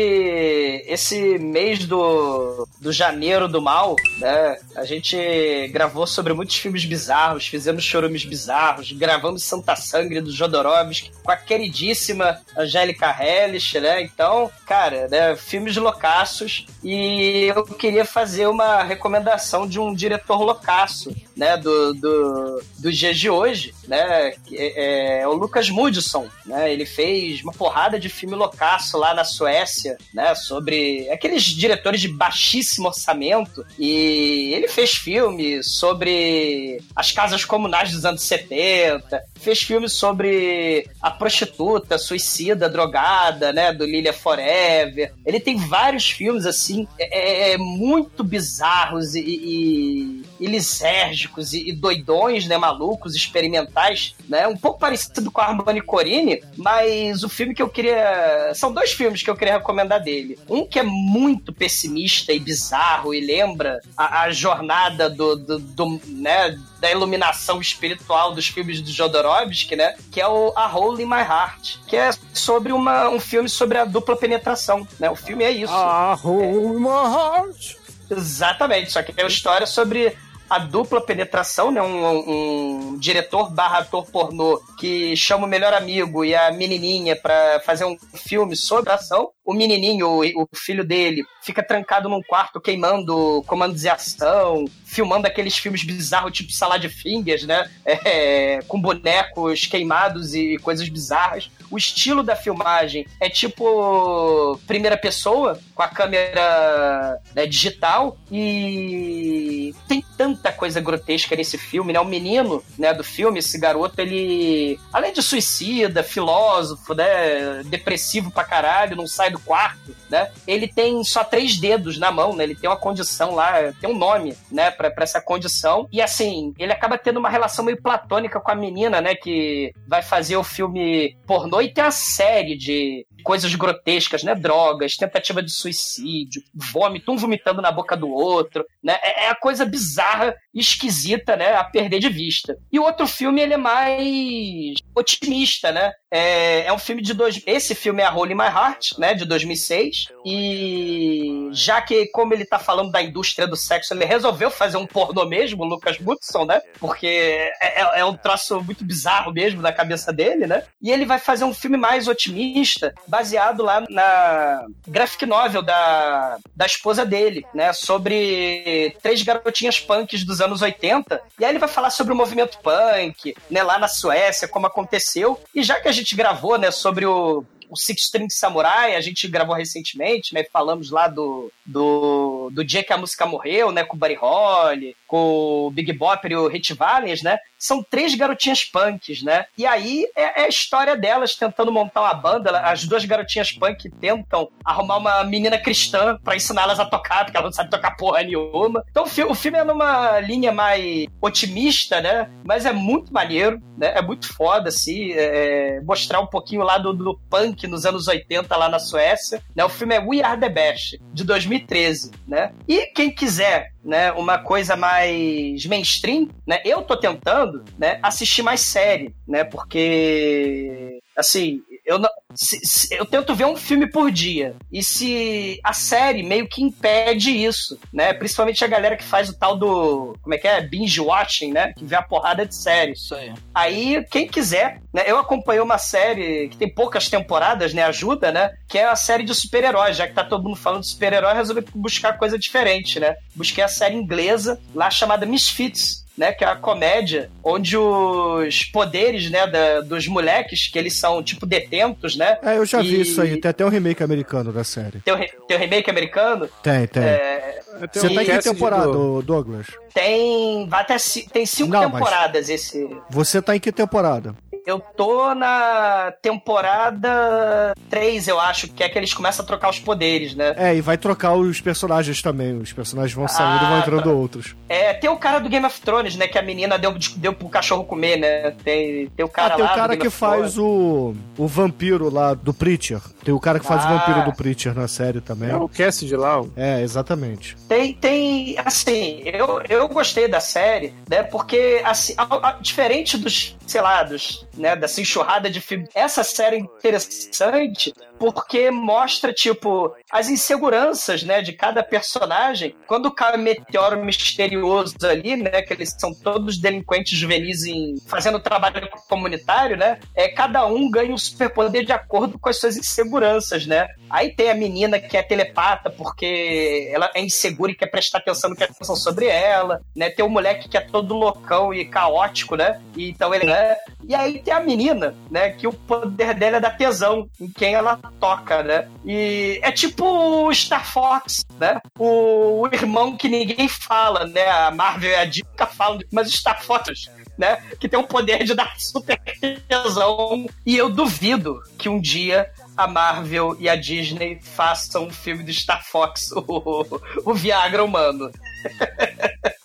esse mês do, do janeiro do mal, né? A gente gravou sobre muitos filmes bizarros, fizemos chorumes bizarros, gravamos Santa Sangre do Jodorowsky com a queridíssima Angélica Hellish, né? Então, cara, né, filmes loucaços e eu queria fazer uma recomendação de um diretor loucaço, né? Do, do, dos dias de hoje, né? que É, é o Lucas Mudson, né? Ele fez uma porrada de filme loucaço lá na Suécia, né? Sobre aqueles diretores de baixíssimo orçamento. E ele fez filme sobre as casas comunais dos anos 70, fez filme sobre a prostituta, suicida, drogada, né? Do Lilia Forever. Ele tem vários filmes, assim, é, é, muito bizarros e, e, e lisérgicos e, e doidões, né? Malucos, experimentais, né? Um pouco parecido com a Armani Corini, mas o filme que eu queria. São dois filmes que eu queria recomendar dele. Um que é muito pessimista e bizarro e lembra a, a jornada do, do, do, né, da iluminação espiritual dos filmes do Jodorowsky, né? Que é o A Hole in My Heart, que é sobre uma, um filme sobre a dupla penetração, né? O filme é isso. Ah, hold my heart. Exatamente, só que é uma história sobre a dupla penetração, né? Um, um diretor barra ator pornô que chama o melhor amigo e a menininha pra fazer um filme sobre a ação. O menininho, o, o filho dele, fica trancado num quarto queimando comandos de ação, filmando aqueles filmes bizarros tipo Salad Fingers, né? É, com bonecos queimados e coisas bizarras. O estilo da filmagem é tipo primeira pessoa, com a câmera né, digital, e tem tanta coisa grotesca nesse filme, né? O menino né, do filme, esse garoto, ele, além de suicida, filósofo, né? Depressivo pra caralho, não sai do quarto, né? Ele tem só três dedos na mão, né? Ele tem uma condição lá, tem um nome, né, pra, pra essa condição. E assim, ele acaba tendo uma relação meio platônica com a menina, né? Que vai fazer o filme pornô e tem uma série de coisas grotescas, né? Drogas, tentativa de suicídio, vômito, um vomitando na boca do outro, né? É, é a coisa bizarra esquisita, né? A perder de vista. E o outro filme, ele é mais otimista, né? É, é um filme de dois... Esse filme é A Hole in My Heart, né? De 2006. E já que, como ele tá falando da indústria do sexo, ele resolveu fazer um pornô mesmo, o Lucas Mutson, né? Porque é, é- é um troço muito bizarro mesmo na cabeça dele, né? E ele vai fazer um filme mais otimista, baseado lá na graphic novel da, da esposa dele, né? Sobre três garotinhas punks dos anos 80. E aí ele vai falar sobre o movimento punk, né? Lá na Suécia, como aconteceu. E já que a gente gravou, né? Sobre o o Six String Samurai, a gente gravou recentemente, né? Falamos lá do, do, do dia que a música morreu, né? Com o Buddy Holly, com o Big Bopper e o Hit Valens, né? São três garotinhas punks, né? E aí é, é a história delas tentando montar uma banda. As duas garotinhas punk tentam arrumar uma menina cristã para ensiná-las a tocar, porque ela não sabe tocar porra nenhuma. Então o, fi o filme é numa linha mais otimista, né? Mas é muito maneiro, né? É muito foda, assim, é, mostrar um pouquinho lá do, do punk nos anos 80 lá na Suécia. Né? O filme é We Are The Best, de 2013, né? E quem quiser né, uma coisa mais mainstream, né? Eu tô tentando, né, assistir mais série, né? Porque assim, eu, não, se, se, eu tento ver um filme por dia. E se a série meio que impede isso, né? Principalmente a galera que faz o tal do. Como é que é? Binge watching, né? Que vê a porrada de séries. Isso aí. Aí, quem quiser, né? Eu acompanhei uma série que tem poucas temporadas, né? Ajuda, né? Que é a série de super-heróis. Já que tá todo mundo falando de super-herói, resolvi buscar coisa diferente, né? Busquei a série inglesa lá chamada Misfits né, que é a comédia, onde os poderes, né, da, dos moleques, que eles são, tipo, detentos, né? É, eu já e... vi isso aí. Tem até um remake americano da série. Tem o, re... tem o remake americano? Tem, tem. É... Você tá em que temporada, do... Douglas? Tem. Vai até tem cinco Não, temporadas esse. Você tá em que temporada? Eu tô na temporada 3, eu acho, que é que eles começam a trocar os poderes, né? É, e vai trocar os personagens também. Os personagens vão saindo ah, e vão entrando tá. outros. É, tem o cara do Game of Thrones, né? Que a menina deu, deu pro cachorro comer, né? Tem, tem o cara ah, tem lá. o cara que faz o, o vampiro lá do Preacher. Tem o cara que faz ah. o vampiro do Preacher na série também. É o Cassidy lá. É, exatamente. Tem, tem, assim, eu, eu gostei da série, né? Porque, assim, a, a, diferente dos, sei lá, dos né, dessa enxurrada de. Essa série é interessante porque mostra, tipo, as inseguranças, né, de cada personagem. Quando cai um meteoro misterioso ali, né, que eles são todos delinquentes juvenis em, fazendo trabalho comunitário, né, é, cada um ganha um superpoder de acordo com as suas inseguranças, né. Aí tem a menina que é telepata porque ela é insegura e quer prestar atenção no que pensam sobre ela, né, tem o moleque que é todo loucão e caótico, né, e então ele, né, e aí tem a menina, né, que o poder dela é da tesão em quem ela toca, né? E é tipo Star Fox, né? O, o irmão que ninguém fala, né? A Marvel e a Dica falam, mas Star Fox né? Que tem o poder de dar super tesão. E eu duvido que um dia a Marvel e a Disney façam um filme do Star Fox, [LAUGHS] o, o Viagra humano. [LAUGHS]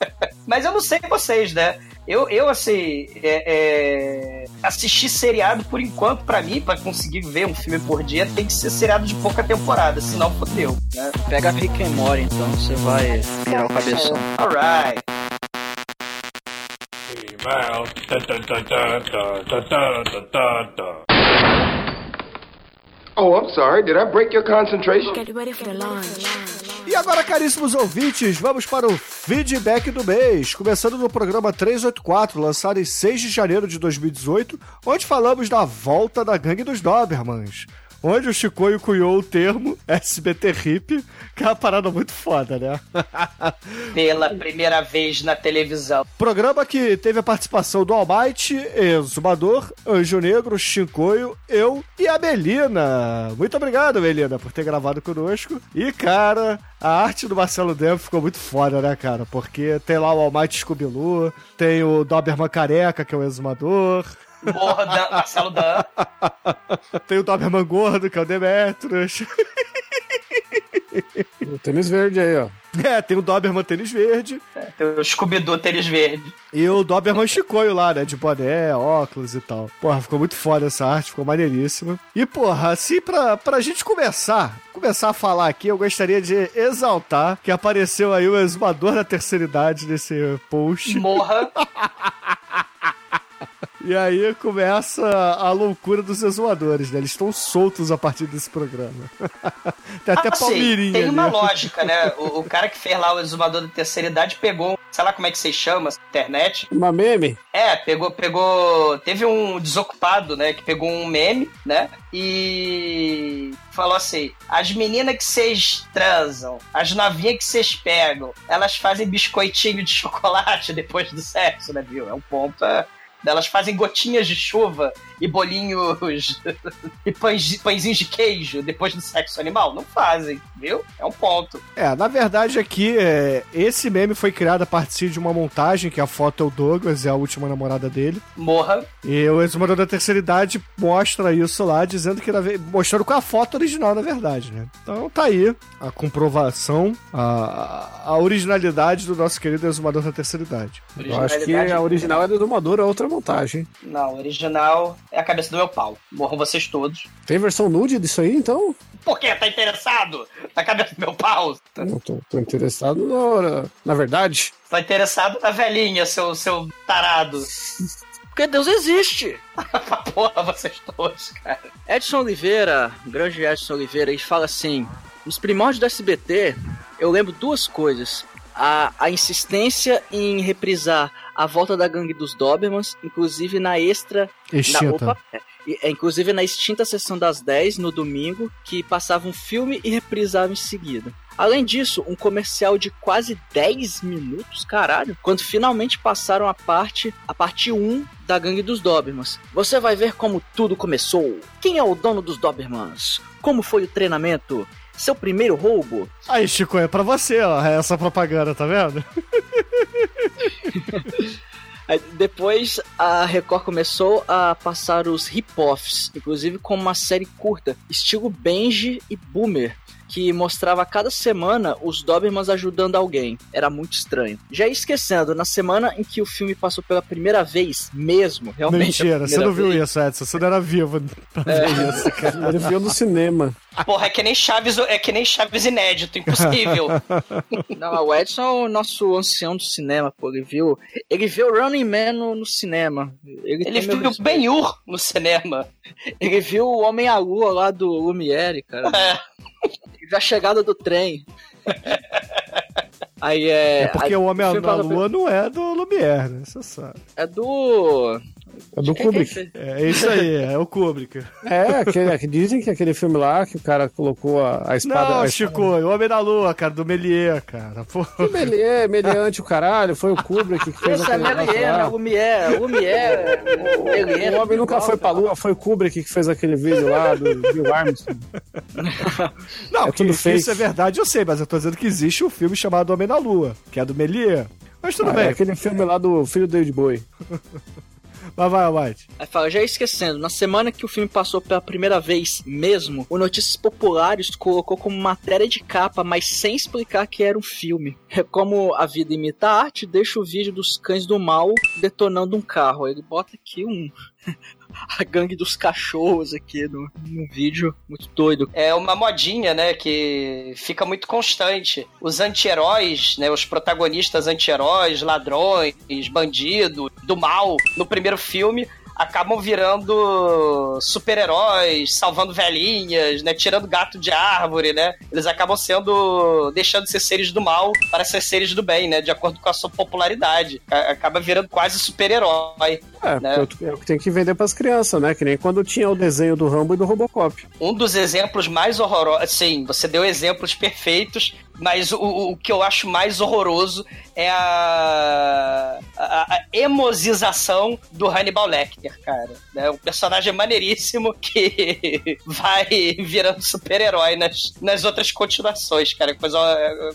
Mas eu não sei vocês, né? Eu, eu assim, é, é, assistir seriado por enquanto, para mim, para conseguir ver um filme por dia, tem que ser seriado de pouca temporada, senão fodeu. Né? Pega Rick and Morty, então você vai virar o cabeção. Alright. Oh, I'm sorry. Did I break your concentration? Get ready for the launch. E agora, caríssimos ouvintes, vamos para o feedback do mês, começando no programa 384, lançado em 6 de janeiro de 2018, onde falamos da volta da gangue dos Dobermans onde o Chicoio cunhou o termo SBT Hip, que é uma parada muito foda, né? [LAUGHS] Pela primeira vez na televisão. Programa que teve a participação do Almighty, Exumador, Anjo Negro, Chicoio, eu e a Melina. Muito obrigado, Melina, por ter gravado conosco. E, cara, a arte do Marcelo Demo ficou muito foda, né, cara? Porque tem lá o Almighty scooby tem o Doberman Careca, que é o Exumador. Morda, Marcelo Dan. [LAUGHS] Tem o Doberman gordo, que é o Demetrius. O tênis verde aí, ó. É, tem o Doberman tênis verde. É, tem o Scooby-Doo tênis verde. E o Doberman chicoio lá, né? De boné, óculos e tal. Porra, ficou muito foda essa arte, ficou maneiríssima. E, porra, assim, pra, pra gente começar, começar a falar aqui, eu gostaria de exaltar que apareceu aí o exumador da terceira idade nesse post. Morra. [LAUGHS] E aí começa a loucura dos exumadores, né? Eles estão soltos a partir desse programa. [LAUGHS] tem até ah, Palmeirinha. Tem uma ali. lógica, né? O, o, cara que fez lá o exumador da terceira idade pegou, sei lá como é que você chama, internet. Uma meme? É, pegou, pegou. Teve um desocupado, né? Que pegou um meme, né? E falou assim: as meninas que vocês transam, as novinhas que vocês pegam, elas fazem biscoitinho de [LAUGHS] chocolate depois do sexo, né, viu? É um ponto. É Elas fazem gotinhas de chuva e bolinhos [LAUGHS] e pães, pãezinhos de queijo depois do sexo animal? Não fazem, viu? É um ponto. É, na verdade aqui, é, esse meme foi criado a partir de uma montagem, que a foto é o Douglas, é a última namorada dele. Morra. E o exumador da terceira idade mostra isso lá, dizendo que era, mostrando com a foto original, na verdade, né? Então tá aí a comprovação, a, a originalidade do nosso querido exumador da terceira idade. Eu acho que a original é do Domador, a outra montagem. Não, original é a cabeça do meu pau. Morram vocês todos. Tem versão nude disso aí, então? Por quê? Tá interessado na cabeça do meu pau? Não tô, tô interessado na hora. Na verdade. Tá interessado na velhinha, seu, seu tarado. Porque Deus existe. [LAUGHS] Porra, vocês todos, cara. Edson Oliveira, grande Edson Oliveira, ele fala assim: nos primórdios do SBT, eu lembro duas coisas. A, a insistência em reprisar a volta da gangue dos Dobermans, inclusive na extra. Extinta. Na, opa, é, é, inclusive na extinta sessão das 10 no domingo, que passava um filme e reprisava em seguida. Além disso, um comercial de quase 10 minutos, caralho, quando finalmente passaram a parte, a parte 1 da gangue dos Dobermans. Você vai ver como tudo começou. Quem é o dono dos Dobermans? Como foi o treinamento? Seu primeiro roubo? Aí, Chico, é pra você, ó, essa propaganda, tá vendo? [LAUGHS] Depois a Record começou a passar os rip-offs, inclusive com uma série curta, estilo Benji e Boomer, que mostrava a cada semana os Dobermans ajudando alguém. Era muito estranho. Já esquecendo, na semana em que o filme passou pela primeira vez, mesmo, realmente. Mentira, você não viu vez, isso, Edson. Você não era vivo pra é. ver isso, cara. Ele viu no cinema. Porra, é que nem Chaves, é que nem Chaves inédito, impossível. [LAUGHS] não, o Edson é o nosso ancião do cinema, pô. Ele viu. Ele viu Running Man no, no cinema. Ele, ele viu o Ben-Hur no cinema. Ele viu o Homem à Lua lá do Lumiere, cara. É. a chegada do trem. Aí é. É porque aí, o Homem na Lua não é do Lumière, né? Você sabe. É do. É do Kubrick. É isso aí, é o Kubrick. É, aquele, dizem que é aquele filme lá que o cara colocou a, a espada. Não, a Chico, o Homem na Lua, cara, do Melier, cara. Pô. Que Melier, meliante o caralho, foi o Kubrick que fez Isso é Melier, não, Lumière, Lumière, Melier. O homem nunca foi pra lua, foi o Kubrick que fez aquele vídeo lá do Bill Armstrong. [LAUGHS] Não, é tudo fake. isso é verdade, eu sei, mas eu tô dizendo que existe um filme chamado Homem na Lua, que é do Melier. Mas tudo ah, bem. É aquele filme lá do filho do David Bowie. [LAUGHS] Mas vai, White. Aí fala, já esquecendo, na semana que o filme passou pela primeira vez mesmo, o Notícias Populares colocou como matéria de capa, mas sem explicar que era um filme. É como a vida imita a arte, deixa o vídeo dos cães do mal detonando um carro. Ele bota aqui um. [LAUGHS] [LAUGHS] a gangue dos cachorros aqui no, no vídeo. Muito doido. É uma modinha, né? Que fica muito constante. Os anti-heróis, né? Os protagonistas anti-heróis, ladrões, bandido, do mal, no primeiro filme acabam virando super-heróis, salvando velhinhas, né? Tirando gato de árvore, né? Eles acabam sendo. deixando de ser seres do mal para ser seres do bem, né? De acordo com a sua popularidade. Acaba virando quase super-herói. É, né? porque é o que tem que vender pras crianças, né? Que nem quando tinha o desenho do Rambo e do Robocop. Um dos exemplos mais horrorosos. Sim, você deu exemplos perfeitos, mas o, o que eu acho mais horroroso é a, a, a do Hannibal Lecter, cara. É um personagem maneiríssimo que [LAUGHS] vai virando super-herói nas, nas outras continuações, cara. Coisa,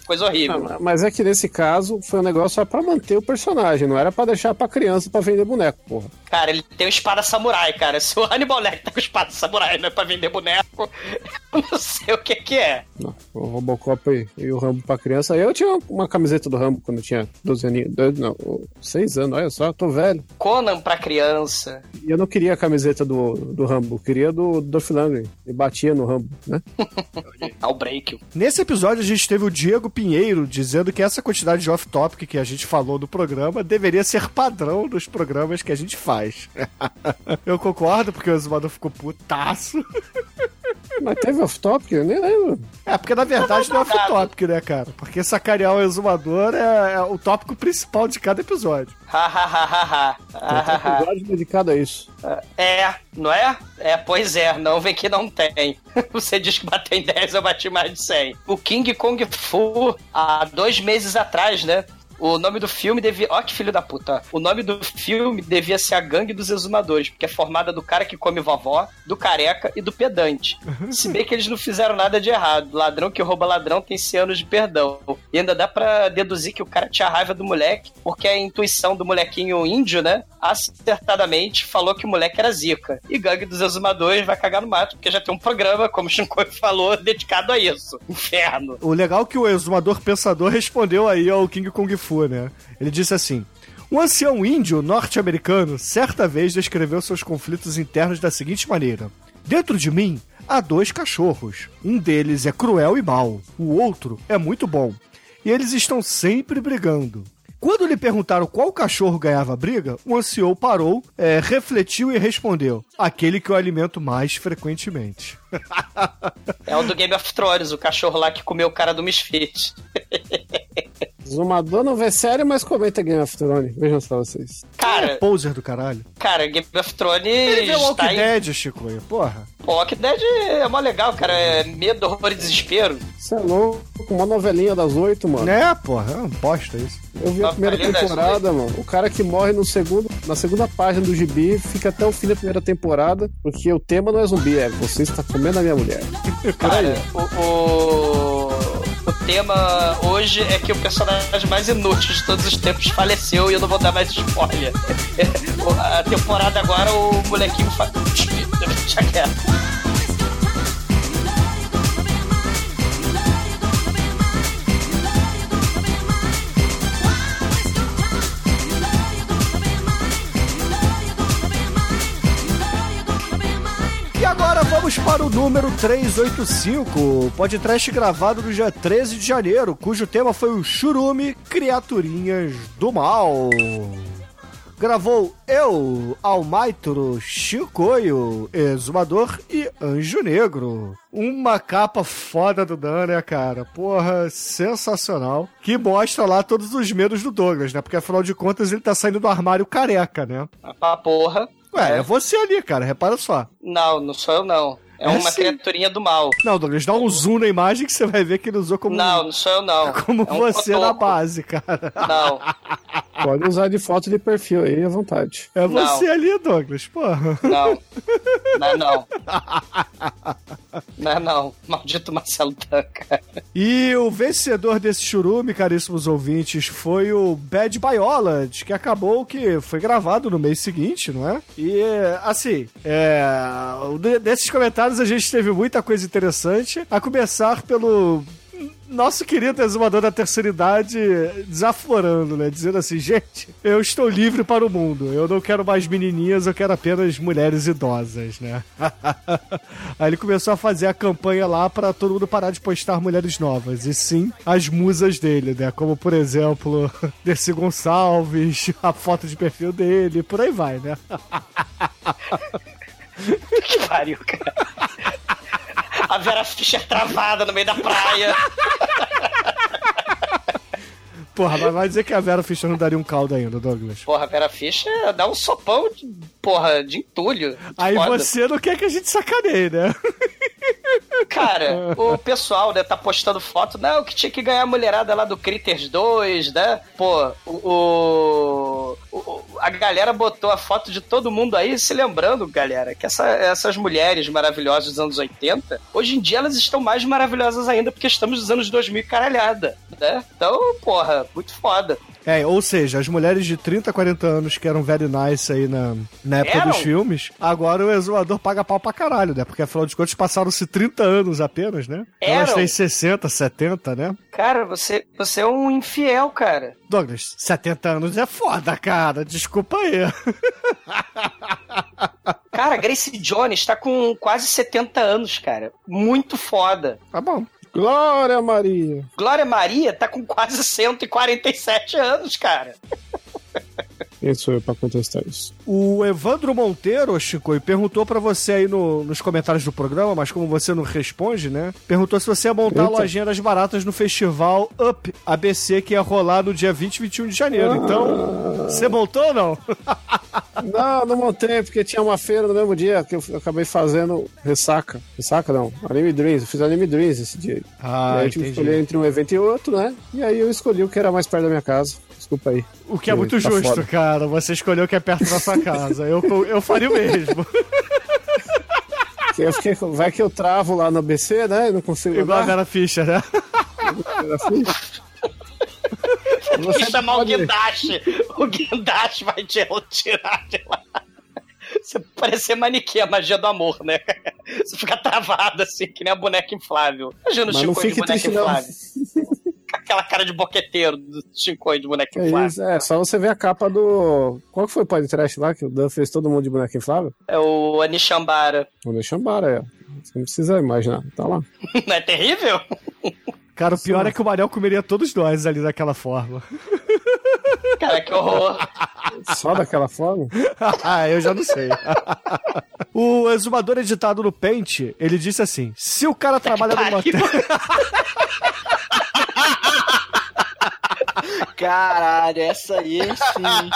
coisa horrível. Ah, mas é que nesse caso foi um negócio só pra manter o personagem, não era pra deixar pra criança pra vender boneco, porra. Cara, ele tem uma espada samurai, cara. Se o Hannibal Lecter tá com espada samurai não é pra vender boneco, [LAUGHS] não sei o que que é. Não, o Robocop e, e o Rambo pra criança. Eu tinha uma camiseta do Rambo quando eu tinha 12 anos, não, 6 anos, olha só, tô velho. Conan pra criança. E eu não queria a camiseta do, do Rambo, queria do Dolph Lundgren. E batia no Rambo, né? [LAUGHS] Ao break. Nesse episódio a gente teve o Diego Pinheiro dizendo que essa quantidade de off-topic que a gente falou do programa deveria ser padrão dos programas que a gente faz. [LAUGHS] eu concordo, porque o Exumador ficou putaço. Mas teve off-topic? Eu nem lembro. É, porque na verdade não é off-topic, né, cara? Porque sacanear o exumador é, é, o tópico principal de cada episódio. [LAUGHS] Hahaha. Tem um episódio dedicado a isso. É, não é? É, pois é, não vem que não tem. [LAUGHS] Você diz que bateu em 10, eu bati mais de 100. O King Kong Fu, há dois meses atrás, né? O nome do filme devia. Ó, que filho da puta. O nome do filme devia ser A Gangue dos Exumadores, porque é formada do cara que come vovó, do careca e do pedante. [LAUGHS] Se bem que eles não fizeram nada de errado. Ladrão que rouba ladrão tem 100 anos de perdão. E ainda dá pra deduzir que o cara tinha raiva do moleque, porque a intuição do molequinho índio, né? Acertadamente falou que o moleque era zica. E Gangue dos Exumadores vai cagar no mato, porque já tem um programa, como o Shinkoi [LAUGHS] falou, dedicado a isso. Inferno. O legal é que o exumador pensador respondeu aí ao King Kong Fu, né? Ele disse assim: um ancião índio norte-americano certa vez descreveu seus conflitos internos da seguinte maneira: Dentro de mim há dois cachorros. Um deles é cruel e mau, o outro é muito bom. E eles estão sempre brigando. Quando lhe perguntaram qual cachorro ganhava a briga, o ancião parou, é, refletiu e respondeu: aquele que eu alimento mais frequentemente. [LAUGHS] É o do Game of Thrones, o cachorro lá que comeu o cara do Misfit. [LAUGHS] Zumador não vê sério, mas comenta Game of Thrones. Vejam só vocês. Cara, Poser do caralho. cara, Game of Thrones Ele vê o Walking em... Dead, Chico, aí, porra. Pô, Walking Dead é mó legal, cara. É medo, horror e desespero. Você é louco, uma novelinha das oito, mano. É, porra, é uma bosta isso. Eu vi a primeira temporada, mano. O cara que morre no segundo, na segunda página do gibi fica até o fim da primeira temporada, porque o tema não é zumbi, é você está comendo a minha mulher. Cara, o, o, o tema hoje é que o personagem mais inútil de todos os tempos faleceu e eu não vou dar mais spoiler. [LAUGHS] A temporada agora, o molequinho faz. [LAUGHS] Deixa quieto. Para o número 385, podcast gravado no dia 13 de janeiro, cujo tema foi o Churume Criaturinhas do Mal. Gravou eu, Almaitro, Chicoio, Exumador e Anjo Negro. Uma capa foda do Dan, né, cara? Porra, sensacional. Que mostra lá todos os medos do Douglas, né? Porque afinal de contas ele tá saindo do armário careca, né? Pra porra. Ué, é você ali, cara, repara só. Não, não sou eu, não. É, uma sim. criaturinha do mal. Não, Douglas, dá um zoom na imagem que você vai ver que ele usou como, Não, não sou eu, não. como é um você na cotoco. base, cara. Não, Pode usar de foto de perfil aí à vontade. É Não. você ali, Douglas, porra. não. Não é não. Não é não. Maldito Marcelo Tanca. E o vencedor desse churume, caríssimos ouvintes, foi o Bad Biolage, que acabou que foi gravado no mês seguinte, não é? E, assim, é, de- desses comentários a gente teve muita coisa interessante, a começar pelo nosso querido exumador da terceira idade desaflorando, né? Dizendo assim, gente, eu estou livre para o mundo. Eu não quero mais menininhas, eu quero apenas mulheres idosas, né? [LAUGHS] Aí ele começou a fazer a campanha lá para todo mundo parar de postar mulheres novas. E sim, as musas dele, né? Como, por exemplo, [LAUGHS] Dercy Gonçalves, a foto de perfil dele, por aí vai, né? [LAUGHS] [LAUGHS] Que pariu, cara. A Vera Fischer travada no meio da praia. Porra, mas vai dizer que a Vera Fischer não daria um caldo ainda, Douglas. Porra, a Vera Fischer dá um sopão, de, porra, de entulho. Aí Foda. você não quer que a gente sacaneie, né? Cara, o pessoal, né, tá postando foto, não, que tinha que ganhar a mulherada lá do Critters 2, né? Pô, o, o- o- a galera botou a foto de todo mundo aí, se lembrando, galera, que essa- essas mulheres maravilhosas dos anos 80, hoje em dia elas estão mais maravilhosas ainda porque estamos nos anos 2000 e caralhada, né? Então, porra, muito foda. É, ou seja, as mulheres de 30, 40 anos que eram very nice aí na, na época Eram? dos filmes, agora o exumador paga pau pra caralho, né? Porque afinal de contas passaram-se 30 anos apenas, né? Elas Eram? têm 60, 70, né? Cara, você, você é um infiel, cara. Douglas, 70 anos é foda, cara. Desculpa aí. [LAUGHS] Cara, Grace Jones tá com quase 70 anos, cara. Muito foda. Tá bom. Glória Maria! Glória Maria tá com quase 147 anos, cara. Quem sou eu pra contestar isso? O Evandro Monteiro, Chico, perguntou pra você aí no- nos comentários do programa, mas como você não responde, né? Perguntou se você ia montar a Eita. lojinha das baratas no festival Up ABC que ia rolar no dia 20 e 21 de janeiro. Então, você montou ou não? [LAUGHS] Não, não montei, porque tinha uma feira no mesmo dia que eu acabei fazendo ressaca. Ressaca não, Anime Dreams. Eu fiz Anime Dreams esse dia. Ah, e aí eu tive que escolher entre um evento e outro, né? E aí eu escolhi o que era mais perto da minha casa. Desculpa aí. O que é muito Tá justo, foda. cara. Você escolheu o que é perto da sua casa. Eu, eu faria o mesmo. Eu fiquei, vai que eu travo lá no BC, né? Eu não consigo Igual a andar. Vera Fischer, né? Que chamar o guindaste. O guindaste vai te tirar de lá. Você parecer manequim, a magia do amor, né? Você fica travado assim, que nem a boneca inflável. Imagina o Mas não Chico de fique boneca triste, não. inflável. Com aquela cara de boqueteiro do Chico de boneca É inflável. isso, é, só você ver a capa do. Qual que foi o podcast lá que o Dan fez todo mundo de boneca inflável? É o Anishambara. O Nexambara, é. Você não precisa imaginar, tá lá. [LAUGHS] Não é terrível? Cara, o pior é que o Manel comeria todos nós ali daquela forma. [LAUGHS] Cara, que horror. Só daquela forma? [LAUGHS] ah, eu já não sei. o exumador editado no Paint, ele disse assim: se o cara trabalha no motel. Caralho, essa aí, sim.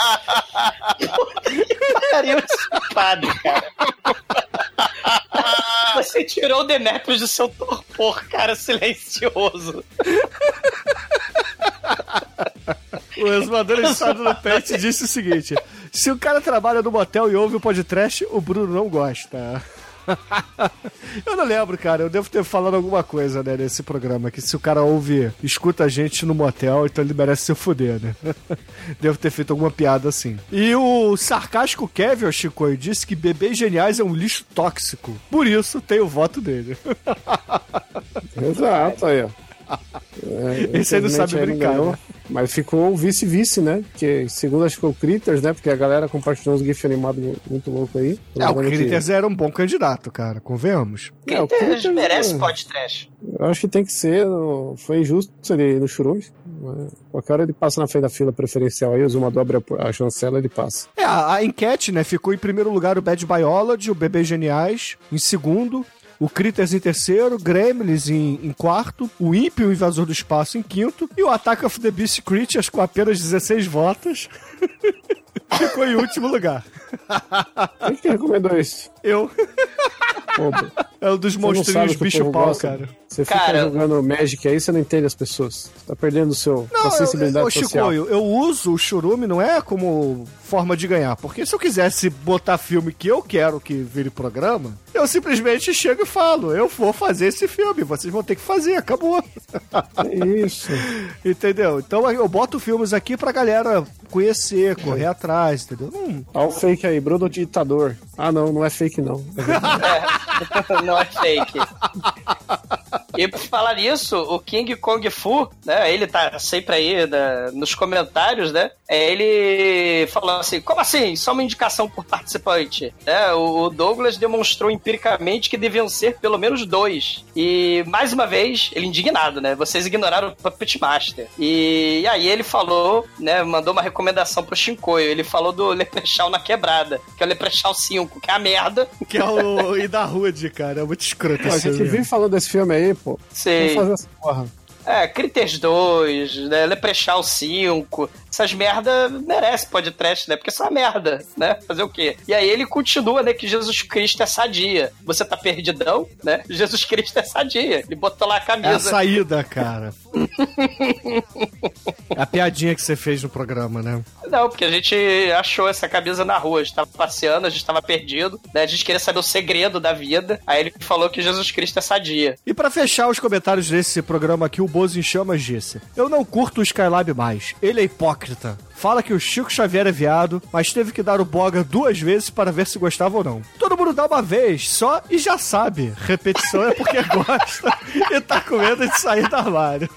Pariu esse padre, cara. Você tirou o Demetrius do seu torpor, cara, silencioso. O exumador editado no Paint disse o seguinte: se o cara trabalha no motel e ouve o podcast, o Bruno não gosta. [LAUGHS] eu não lembro, cara. Eu devo ter falado alguma coisa, né, nesse programa. Que se o cara ouve, escuta a gente no motel, então ele merece se fuder, né? [LAUGHS] devo ter feito alguma piada assim. E o sarcástico Kevin Chico disse que bebês geniais é um lixo tóxico. Por isso, tem o voto dele. [LAUGHS] Exato, aí. É, Esse aí não sabe brincar, ganhou, né? Mas ficou o vice-vice, né? Que segundo acho que foi o Critters, né? Porque a galera compartilhou uns GIF animados muito louco aí. É, o Lembrando que- Critters era um bom candidato, cara. Convenhamos. É, o Critters Critters, merece é. podcast. Eu acho que tem que ser. no- Foi injusto ele no Churumes. mas Qualquer hora ele passa na frente da fila preferencial aí, o Zumador abre a, chancela ele passa. É, a, a enquete, né? Ficou em primeiro lugar o Bad Biology, o Bebês Geniais, em segundo. O Critters em terceiro, Gremlins em, em quarto, o Imp, o Invasor do Espaço em quinto, e o Attack of the Beast Creatures com apenas 16 votos [LAUGHS] ficou em último lugar. Quem que recomendou isso? Eu. É um dos Você monstrinhos o o bicho pau, gosta. cara. Você fica Cara- jogando Magic aí, você não entende as pessoas. Você tá perdendo o seu, Não, sua eu, sensibilidade eu, social. Chicoio, eu uso o churume não é como forma de ganhar. Porque se eu quisesse botar filme que eu quero que vire programa, eu simplesmente chego e falo, eu vou fazer esse filme, vocês vão ter que fazer, acabou. É isso. [LAUGHS] Entendeu? Então eu boto filmes aqui pra galera conhecer, correr atrás, entendeu? Não, Olha o fake aí, Bruno Ditador. Ah, não, não é fake não. [LAUGHS] É. Não é fake. [LAUGHS] E por falar nisso, o King Kong Fu, né? Ele tá sempre aí né, nos comentários, né? é, Ele falou assim: como assim? Só uma indicação por participante. É, o Douglas demonstrou empiricamente que deviam ser pelo menos dois. E mais uma vez, ele indignado, né? Vocês ignoraram o Puppet Master. E, aí ele falou, né? Mandou uma recomendação pro Shinkoio. Ele falou do Leprechaun na quebrada, que é o Leprechaun 5, que é a merda. que é o Idarude, cara. É muito escroto Pô, a gente vive falando desse filme aí, pô. Vamos Sei. fazer essa porra. É, Critters 2, né, Leprechaun 5, essas merda merece podcast, né? Porque isso é uma merda, né? Fazer o quê? E aí ele continua, né, que Jesus Cristo é sadia. Você tá perdidão, né? Jesus Cristo é sadia. Ele botou lá a É a camisa. saída, cara. É a piadinha que você fez no programa, né? Não, porque a gente achou essa camisa na rua. A gente tava passeando, a gente tava perdido, né? A gente queria saber o segredo da vida. Aí ele falou que Jesus Cristo é sadia. E pra fechar os comentários desse programa aqui, o Bozo em Chamas disse: Eu não curto o Skylab mais. Ele é hipócrita. Fala que o Chico Xavier é viado, mas teve que dar o boga duas vezes para ver se gostava ou não. Todo mundo dá uma vez só e já sabe. Repetição é porque [LAUGHS] gosta e tá com medo de sair do armário.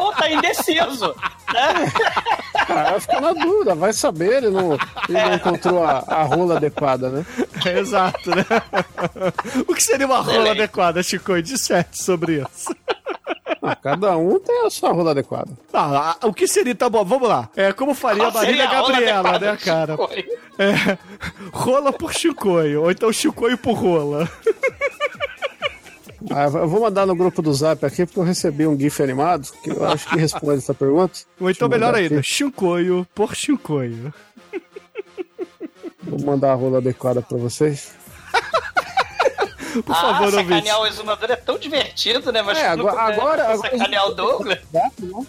Ou tá indeciso, né? Ah, fica na dúvida, vai saber, ele não, ele não encontrou a, a rola adequada, né? Exato, né? O que seria uma rola Excelente. adequada, Chico? Disserte sobre isso. Ah, cada um tem a sua rola adequada. Ah, o que seria, tá bom, vamos lá. É como faria a Qual Marília a Gabriela, né, cara? É, rola por chicoio, ou então chicoio por rola. Ah, eu vou mandar no grupo do Zap aqui, porque eu recebi um GIF animado, que eu acho que responde essa pergunta. Ou então melhor ainda, aqui. chicoio por chicoio. Vou mandar a rola adequada pra vocês. Por favor, ah, ouvinte. sacanear o exumador é tão divertido, né? Mas É, tu não agora- agora- sacanear o Douglas.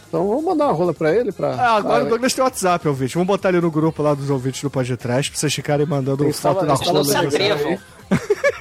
Então vou mandar uma rola pra ele. Pra, Ah, agora o pra- Douglas tem WhatsApp, ouvinte. Vamos botar ele no grupo lá dos ouvintes do Podcast pra vocês ficarem mandando Tem foto da Eles não rola. se atrevam.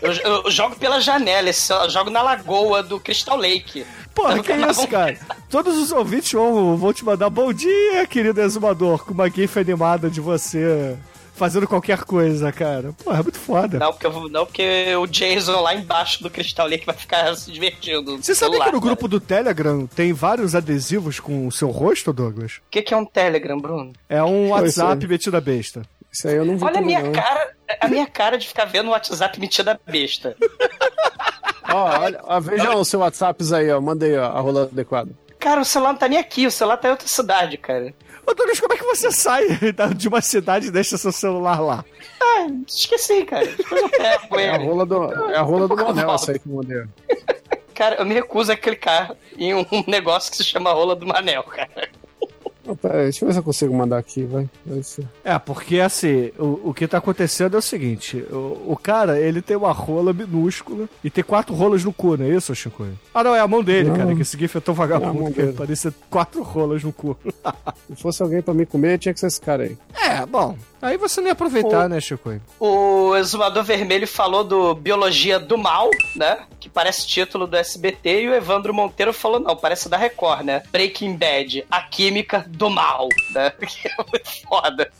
Eu, eu- jogo pela janela, eu jogo na lagoa do Crystal Lake. Porra, que isso, cara? Todos os ouvintes vão, vão te mandar bom dia, querido exumador, com uma gif animada de você fazendo qualquer coisa, cara. Porra, é muito foda. Não porque, eu não, porque o Jason lá embaixo do Crystal Lake vai ficar se divertindo. Você sabia que no cara. grupo do Telegram tem vários adesivos com o seu rosto, Douglas? O que, que é um Telegram, Bruno? É um Pois WhatsApp é. metido a besta. Isso aí eu não vi Olha a minha não. cara, a minha cara de ficar vendo o WhatsApp metida besta. [LAUGHS] Ó, olha, ó, veja o seu WhatsApp aí, ó. Mandei ó, a rola adequada. Cara, o celular não tá nem aqui, o celular tá em outra cidade, cara. Ô, Douglas, como é que você sai [LAUGHS] de uma cidade e deixa seu celular lá? Ah, esqueci, cara. Depois eu pego É a rola do, é a rola do Manel, essa aí que eu mandei. Cara, eu me recuso a clicar em um [LAUGHS] negócio que se chama rola do Manel, cara. Pera aí, deixa eu ver se eu consigo mandar aqui, vai. Vai ser. É, porque assim, o, o que tá acontecendo é o seguinte: o, o cara, ele tem uma rola minúscula e tem quatro rolas no cu, não é isso, Chico? Ah, não, é a mão dele, Não. cara, que esse gif é tão É vagabundo mão que parece quatro rolas no cu. [LAUGHS] Se fosse alguém pra me comer, tinha que ser esse cara aí. É, bom. Aí você nem ia aproveitar, né, Chico? O Exumador Vermelho falou do Biologia do Mal, né? Que parece título do SBT, e o Evandro Monteiro falou, não, parece da Record, né? Breaking Bad, a química do mal, né? [LAUGHS] Que é muito foda.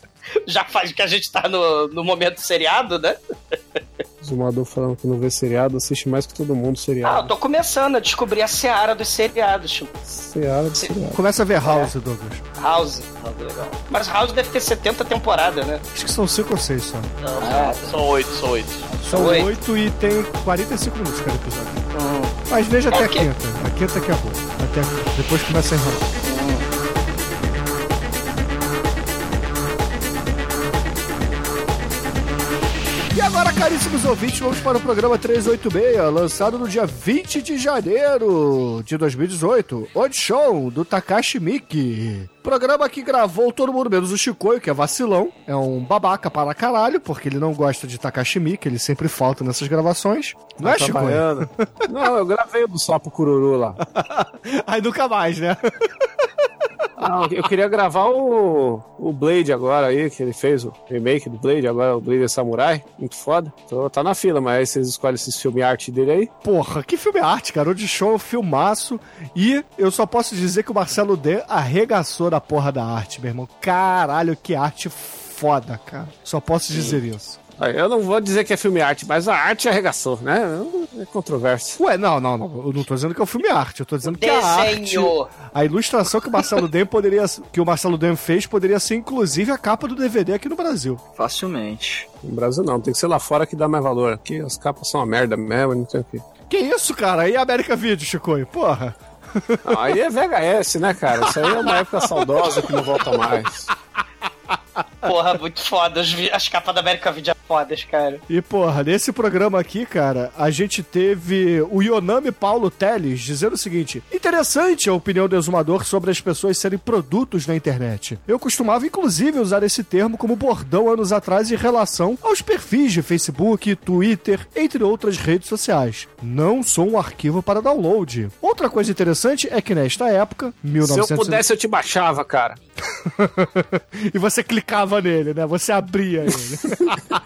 Já faz que a gente tá no, no momento seriado, né? [LAUGHS] Zumador falando que não vê seriado, assiste mais que todo mundo Ah, eu seriado. tô começando a descobrir a seara dos seriados, tipo, Seriado, Se- seriado. Começa a ver House, Douglas. House. House é legal. Mas House deve ter 70 temporadas, né? Acho que são cinco ou seis só. Não, são, são oito, são oito. São Oi. oito e tem 45 minutos cada episódio. Hum. Mas veja até É a que- quinta. A quinta que é boa. Até depois começa a enrolar. E agora, caríssimos ouvintes, vamos para o programa 386, lançado no dia 20 de janeiro de 2018. Onde show do Takashi Miki. Programa que gravou todo mundo menos o Chicoio, que é vacilão. É um babaca para caralho, porque ele não gosta de Takashi Miki, ele sempre falta nessas gravações. Não é, Tá Chicoio? trabalhando. [LAUGHS] Não, eu gravei do Sapo Cururu lá. [LAUGHS] Aí nunca mais, né? Não, eu queria gravar o, o Blade agora aí, que ele fez, o remake do Blade, agora o Blade é Samurai, muito foda. Então tá na fila, mas aí vocês escolhem esses filme arte dele aí. Porra, que filme arte, cara. O de show filmaço. E eu só posso dizer que o Marcelo D arregaçou da porra da arte, meu irmão. Caralho, que arte foda, cara. Só posso dizer isso. Eu não vou dizer que é filme arte, mas a arte arregaçou, né? É controverso. Ué, não, não, não. Eu não tô dizendo que é um filme arte. Eu tô dizendo que a arte. Desenho. A ilustração que o Marcelo Dem poderia. que o Marcelo Dem fez poderia ser, inclusive, a capa do DVD aqui no Brasil. Facilmente. No Brasil não, tem que ser lá fora que dá mais valor. Aqui as capas são uma merda mesmo, não tem o quê. Que isso, cara? Aí América Video, Chicoio. Porra. Não, aí é VHS, né, cara? Isso aí é uma época saudosa que não volta mais. [LAUGHS] Porra, muito foda. As, as capas da América Video é fodas, cara. E, porra, nesse programa aqui, cara, a gente teve o Yonami Paulo Teles dizendo o seguinte: interessante a opinião do exumador sobre as pessoas serem produtos na internet. Eu costumava, inclusive, usar esse termo como bordão anos atrás em relação aos perfis de Facebook, Twitter, entre outras redes sociais. Não sou um arquivo para download. Outra coisa interessante é que nesta época, Se eu 1900... pudesse, eu te baixava, cara. [LAUGHS] e você clicava nele, né? Você abria ele. [LAUGHS]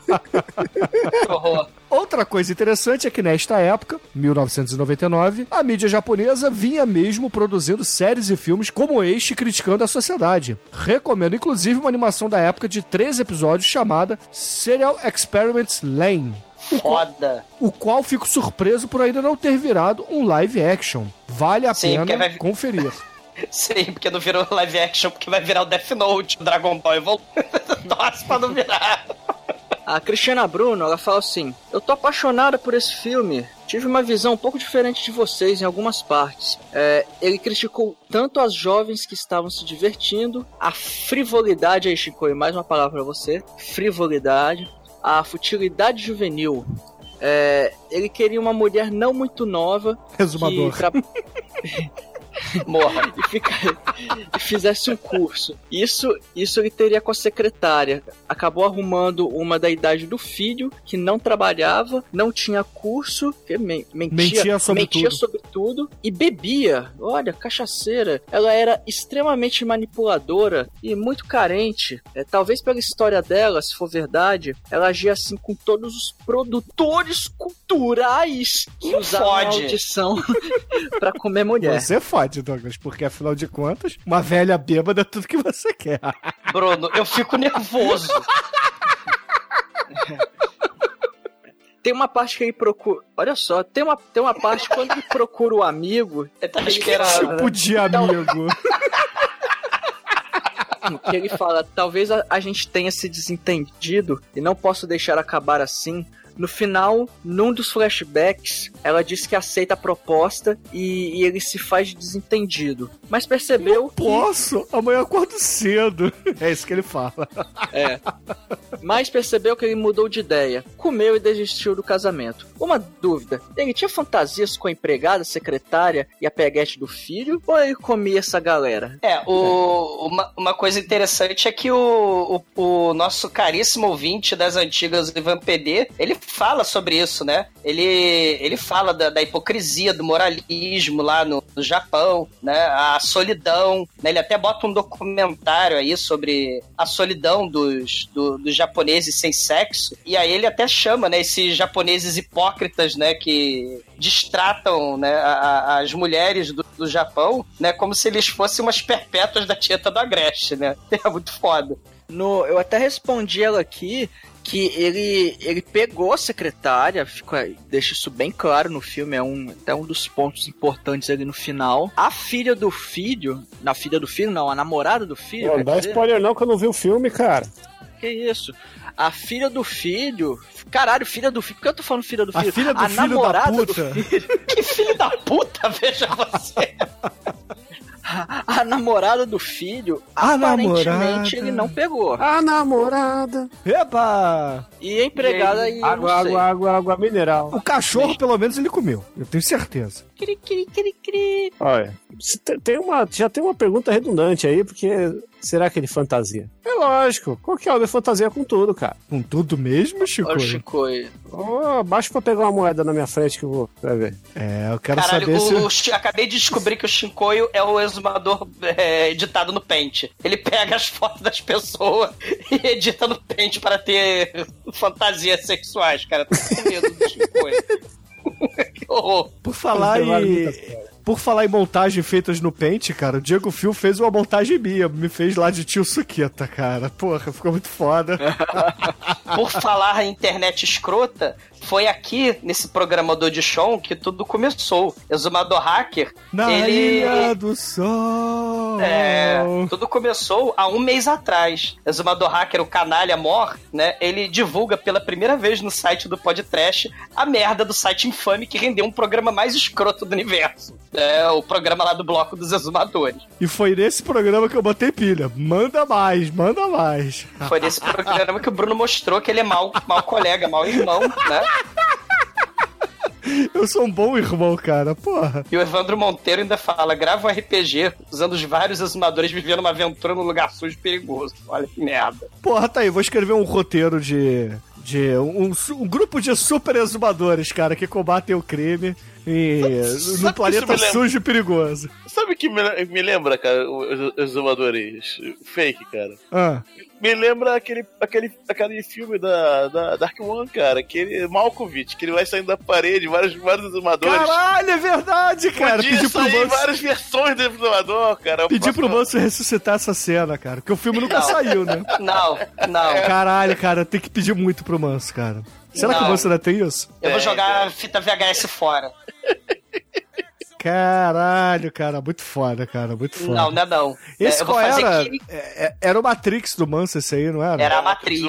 Horror. Outra coisa interessante é que nesta época, 1999, a mídia japonesa vinha mesmo produzindo séries e filmes como este criticando a sociedade. Recomendo inclusive uma animação da época de três episódios chamada Serial Experiments Lane. Foda. O qual fico surpreso por ainda não ter virado um live action. Vale a Sim, pena vai- conferir. [LAUGHS] Sim, porque não virou live action, porque vai virar o Death Note, o Dragon Ball Evol... [LAUGHS] Nossa, pra não virar. A Cristiana Bruno, ela fala assim: Eu tô apaixonada por esse filme. Tive uma visão um pouco diferente de vocês em algumas partes. É, ele criticou tanto as jovens que estavam se divertindo, a frivolidade, aí Chico, mais uma palavra pra você: frivolidade, a futilidade juvenil. É, ele queria uma mulher não muito nova Resumador. que tra- [LAUGHS] Morra. e, fica- e fizesse um curso. Isso, isso ele teria com a secretária. Acabou arrumando uma da idade do filho, que não trabalhava, não tinha curso, men- mentia, Mentia sobre mentia tudo. sobre tudo e bebia. Olha, cachaceira. Ela era extremamente manipuladora e muito carente. É, talvez pela história dela, se for verdade, ela agia assim com todos os produtores culturais que usavam a audição [LAUGHS] pra comer mulher. Você fode, Douglas, porque afinal de contas, uma velha bêbada é tudo que você quer. Bruno, eu fico nervoso. Tem uma parte que ele procura. Olha só, tem uma, tem uma parte quando ele procura o amigo, Ele tá esperando. Tipo de amigo. que ele fala: talvez a, a gente tenha se desentendido e não posso deixar acabar assim. No final, num dos flashbacks, ela diz que aceita a proposta e, e ele se faz de desentendido. Mas percebeu que. Posso? Amanhã eu acordo cedo. [LAUGHS] É isso que ele fala. É. Mas percebeu que ele mudou de ideia, comeu e desistiu do casamento. Uma dúvida: ele tinha fantasias com a empregada, a secretária e a peguete do filho? Ou ele comia essa galera? É, o, uma, uma coisa interessante é que o, o, o nosso caríssimo ouvinte das antigas Ivan PD, ele fala sobre isso, né? Ele, ele fala da, da hipocrisia, do moralismo lá no, no Japão, né? A solidão, né? Ele até bota um documentário aí sobre a solidão dos, do- dos japoneses sem sexo, e aí ele até chama, né, esses japoneses hipócritas, né, que distratam, né, a- a- as mulheres do, do Japão, né, como se eles fossem umas perpétuas da tieta do Agreste, né? [LAUGHS] É muito foda. No, eu até respondi ela aqui que ele, ele pegou a secretária, fica, deixa isso bem claro no filme, é um, até um dos pontos importantes ali no final. A filha do filho, na filha do filho, não, a namorada do filho. Não dá dizer, spoiler não que eu não vi o filme, cara. Que isso? A filha do filho. Caralho, filha do filho. Por que eu tô falando filha do A filho? filha do a filho da namorada puta. do filho. [LAUGHS] Que filho da puta, [LAUGHS] veja você. [LAUGHS] [LAUGHS] A namorada do filho, A aparentemente namorada. ele não pegou. A namorada. Eba! E a empregada aí, eu Água, não sei. água, água, água mineral. O cachorro, pelo menos, ele comeu. Eu tenho certeza. Cri, cri, cri, cri. Olha, tem uma, já tem uma pergunta redundante aí, porque será que ele fantasia? É lógico, qualquer homem fantasia com tudo, cara. Com tudo mesmo, Chico? Olha o Chico aí. Oh, baixa pra pegar uma moeda na minha frente que eu vou, vai ver. É, eu quero Caralho, saber o, se... Chi- acabei de descobrir que o Shinkoio é o exumador é, editado no Paint. Ele pega as fotos das pessoas [LAUGHS] e edita no Paint para ter fantasias sexuais, cara. Tô com medo do Shinkoio. [LAUGHS] que horror. Por falar em... Por falar em montagem feitas no Paint, cara, o Diego Fio fez uma montagem minha. Me fez lá de tio Suqueta, cara. Porra, ficou muito foda. [LAUGHS] Por falar em internet escrota, foi aqui nesse programador de show que tudo começou. Exumador Hacker, Na ele. Do Sol. É, tudo começou há um mês atrás. Exumador Hacker, o canalha Mor, né? Ele divulga pela primeira vez no site do Podtrash a merda do site infame que rendeu um programa mais escroto do universo. É o programa lá do bloco dos exumadores. E foi nesse programa que eu botei pilha. Manda mais, manda mais. Foi nesse programa que o Bruno mostrou que ele é mau, mau colega, mau irmão, né? [LAUGHS] Eu sou um bom irmão, cara. Porra. E o Evandro Monteiro ainda fala: grava um RPG usando os vários exumadores vivendo uma aventura num lugar sujo e perigoso. Olha que merda. Porra, tá aí. Vou escrever um roteiro de. De um, um grupo de super exumadores, cara, que combatem o crime no planeta sujo e perigoso. Sabe o que me, me lembra, cara, os os exumadores fake, cara? Ah, Me lembra aquele, aquele, aquele filme da, da Dark One, cara, que ele, Malkovich, que ele vai saindo da parede, vários, vários exumadores. caralho, é verdade, cara. Podia Pedi pro Manso, várias versões do exumador, cara. O pedi pro Manso ressuscitar essa cena, cara. Porque o filme nunca Não. saiu, né? Não, não. Caralho, cara, tem que pedir muito pro Manso, cara. Será que o Não. Manso ainda tem isso? Eu vou É, jogar a fita VHS fora. [LAUGHS] Caralho, cara, muito foda, cara, muito foda. Não, não é não. Esse É, qual era? que- É- é- Era o Matrix do Manso esse aí, não era? Era a Matrix.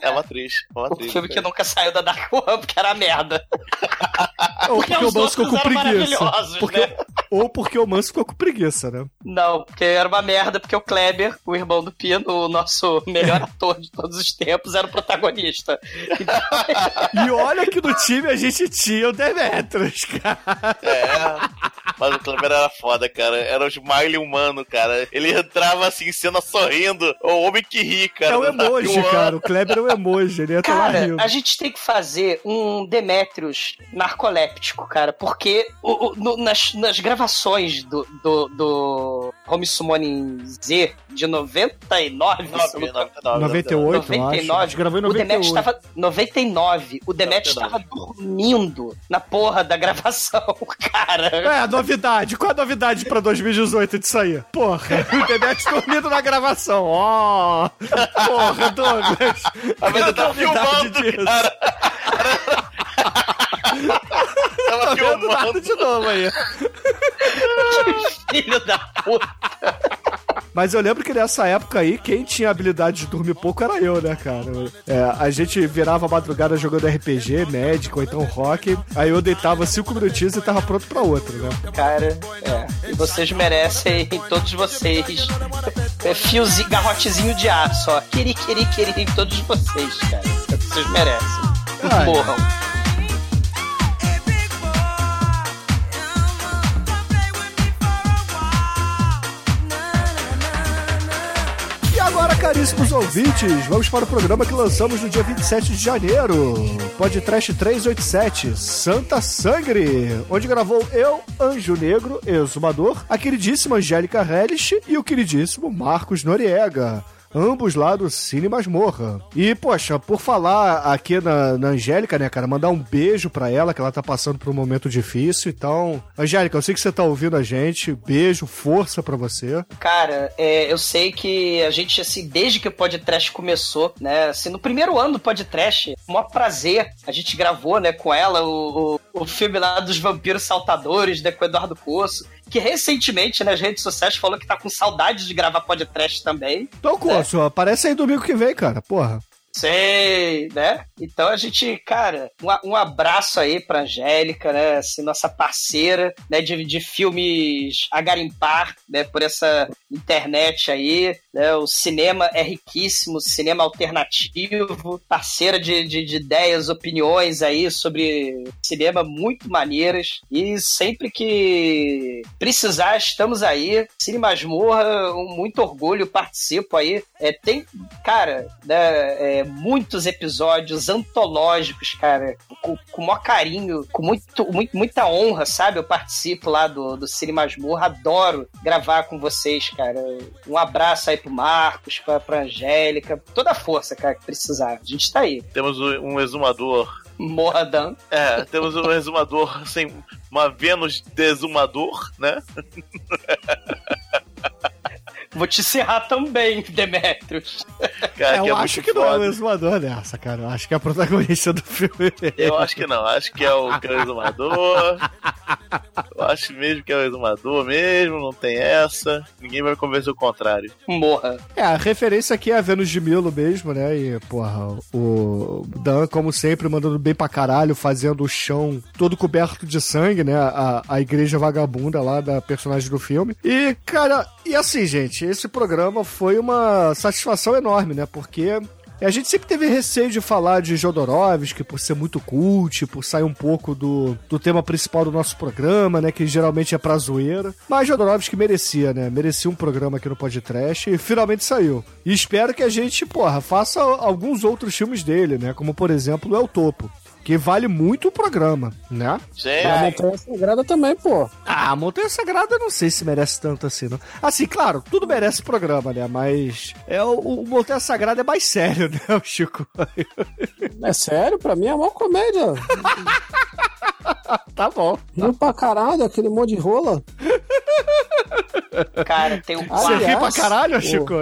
É uma atriz. Uma O atriz filme que nunca saiu da Dark One, porque era merda. [LAUGHS] Ou porque os o Manso ficou com preguiça. Porque- né? Ou porque o Manso ficou com preguiça, né? Não, porque era uma merda, porque o Kleber, o irmão do Pino, o nosso melhor [LAUGHS] ator de todos os tempos, era o protagonista. E olha que no time a gente tinha o Demetrius, cara. É. Mas o Kleber era foda, cara. Era o smile humano, cara. Ele entrava assim, em cena sorrindo. O homem que ri, cara. É Dark emoji, cara. O Kleber é o emoji. Ele entra lá Cara, rindo. a gente tem que fazer um Demetrius narcoléptico, cara, porque o- o- no- nas, nas gravações do, do, do Home Summoning Z de 99, se eu não tô- 99, 98, eu acho. A 99, gente gravou em o Demet 98. estava 99, o Demet 99. estava dormindo na porra da gravação, [LAUGHS] cara. É, novidade. Qual a novidade pra 2018 disso aí? Porra, [LAUGHS] o Demet dormindo na gravação. Ó. Porra, Douglas. A novidade filmando, disso? cara. [LAUGHS] tava Tá vendo nada filmando. de novo aí. [LAUGHS] Filho da puta. Mas eu lembro que nessa época aí, quem tinha habilidade de dormir pouco era eu, né, cara? É, a gente virava a madrugada jogando RPG, médico, ou então rock. Aí eu deitava cinco minutinhos e tava pronto pra outro, né? Cara, é. E vocês merecem, todos vocês, é, fiozinho, garrotezinho de aço, ó. Queri, queri, queri, todos vocês, cara. Vocês merecem. Morram. Caríssimos ouvintes, vamos para o programa que lançamos no dia 27 de janeiro. Podcast 387, Santa Sangre, onde gravou eu, Anjo Negro, exumador, a queridíssima Angélica Hellish e o queridíssimo Marcos Noriega. Ambos lá do Cine Masmorra. E, poxa, por falar aqui na, na Angélica, né, cara, mandar um beijo pra ela, que ela tá passando por um momento difícil. Então, Angélica, eu sei que você tá ouvindo a gente. Beijo, força pra você. Cara, é, eu sei que a gente, assim, desde que o podcast começou, né, assim, no primeiro ano do podcast, um maior prazer, a gente gravou, né, com ela o, o, o filme lá dos vampiros saltadores, né, com o Eduardo Poço, que recentemente nas redes sociais falou que tá com saudade de gravar podcast também. Então, Corso, aparece aí domingo que vem, cara. Porra. Sei, né? Então a gente, cara, um, um abraço aí pra Angélica, né? Assim, nossa parceira, né? De, de filmes a garimpar, né? Por essa internet aí, né? O cinema é riquíssimo, cinema alternativo, parceira de, de, de ideias, opiniões aí sobre cinema muito maneiras. E sempre que precisar, estamos aí. Cine Masmorra, um muito orgulho, participo aí. É, tem, cara, né? É, muitos episódios antológicos, cara, com, com o maior carinho, com muito, muito, muita honra, sabe? Eu participo lá do, do Cine Masmorra, adoro gravar com vocês, cara. Um abraço aí pro Marcos, pra, pra Angélica, toda a força, cara, que precisar. A gente tá aí. Temos um exumador. Morra Dan. É, temos um exumador [LAUGHS] sem. Uma Vênus desumador, né? Vou te encerrar também, Demetrius. Cara, É, que eu é acho que não é o foda. exumador dessa, cara. Eu acho que é a protagonista do filme. Eu acho que não, acho que é o, que é o exumador. Eu acho mesmo que é o exumador mesmo, não tem essa. Ninguém vai convencer o contrário. Morra. É, a referência aqui é a Vênus de Milo mesmo, né? E, porra, o Dan, como sempre, mandando bem pra caralho, fazendo o chão todo coberto de sangue, né? A, a igreja vagabunda lá da personagem do filme. E, cara, e assim, gente, esse programa foi uma satisfação enorme, né? Porque a gente sempre teve receio de falar de Jodorowsky por ser muito cult, por sair um pouco do, do tema principal do nosso programa, né? Que geralmente é pra zoeira. Mas Jodorowsky merecia, né? Merecia um programa aqui no podcast e finalmente saiu. E espero que a gente, porra, faça alguns outros filmes dele, né? Como, por exemplo, o El Topo. Que vale muito o programa, né? Gente, A Montanha Sagrada também, pô. Ah, a Montanha Sagrada eu não sei se merece tanto assim, não. Assim, claro, tudo merece programa, né? Mas é o, o Montanha Sagrada é mais sério, [LAUGHS] né, o Chico? É sério, pra mim é uma comédia. [LAUGHS] tá bom. Rio pra caralho, aquele monte de rola. Cara, tem um Ah, Você quarto. ri pra caralho, Chico?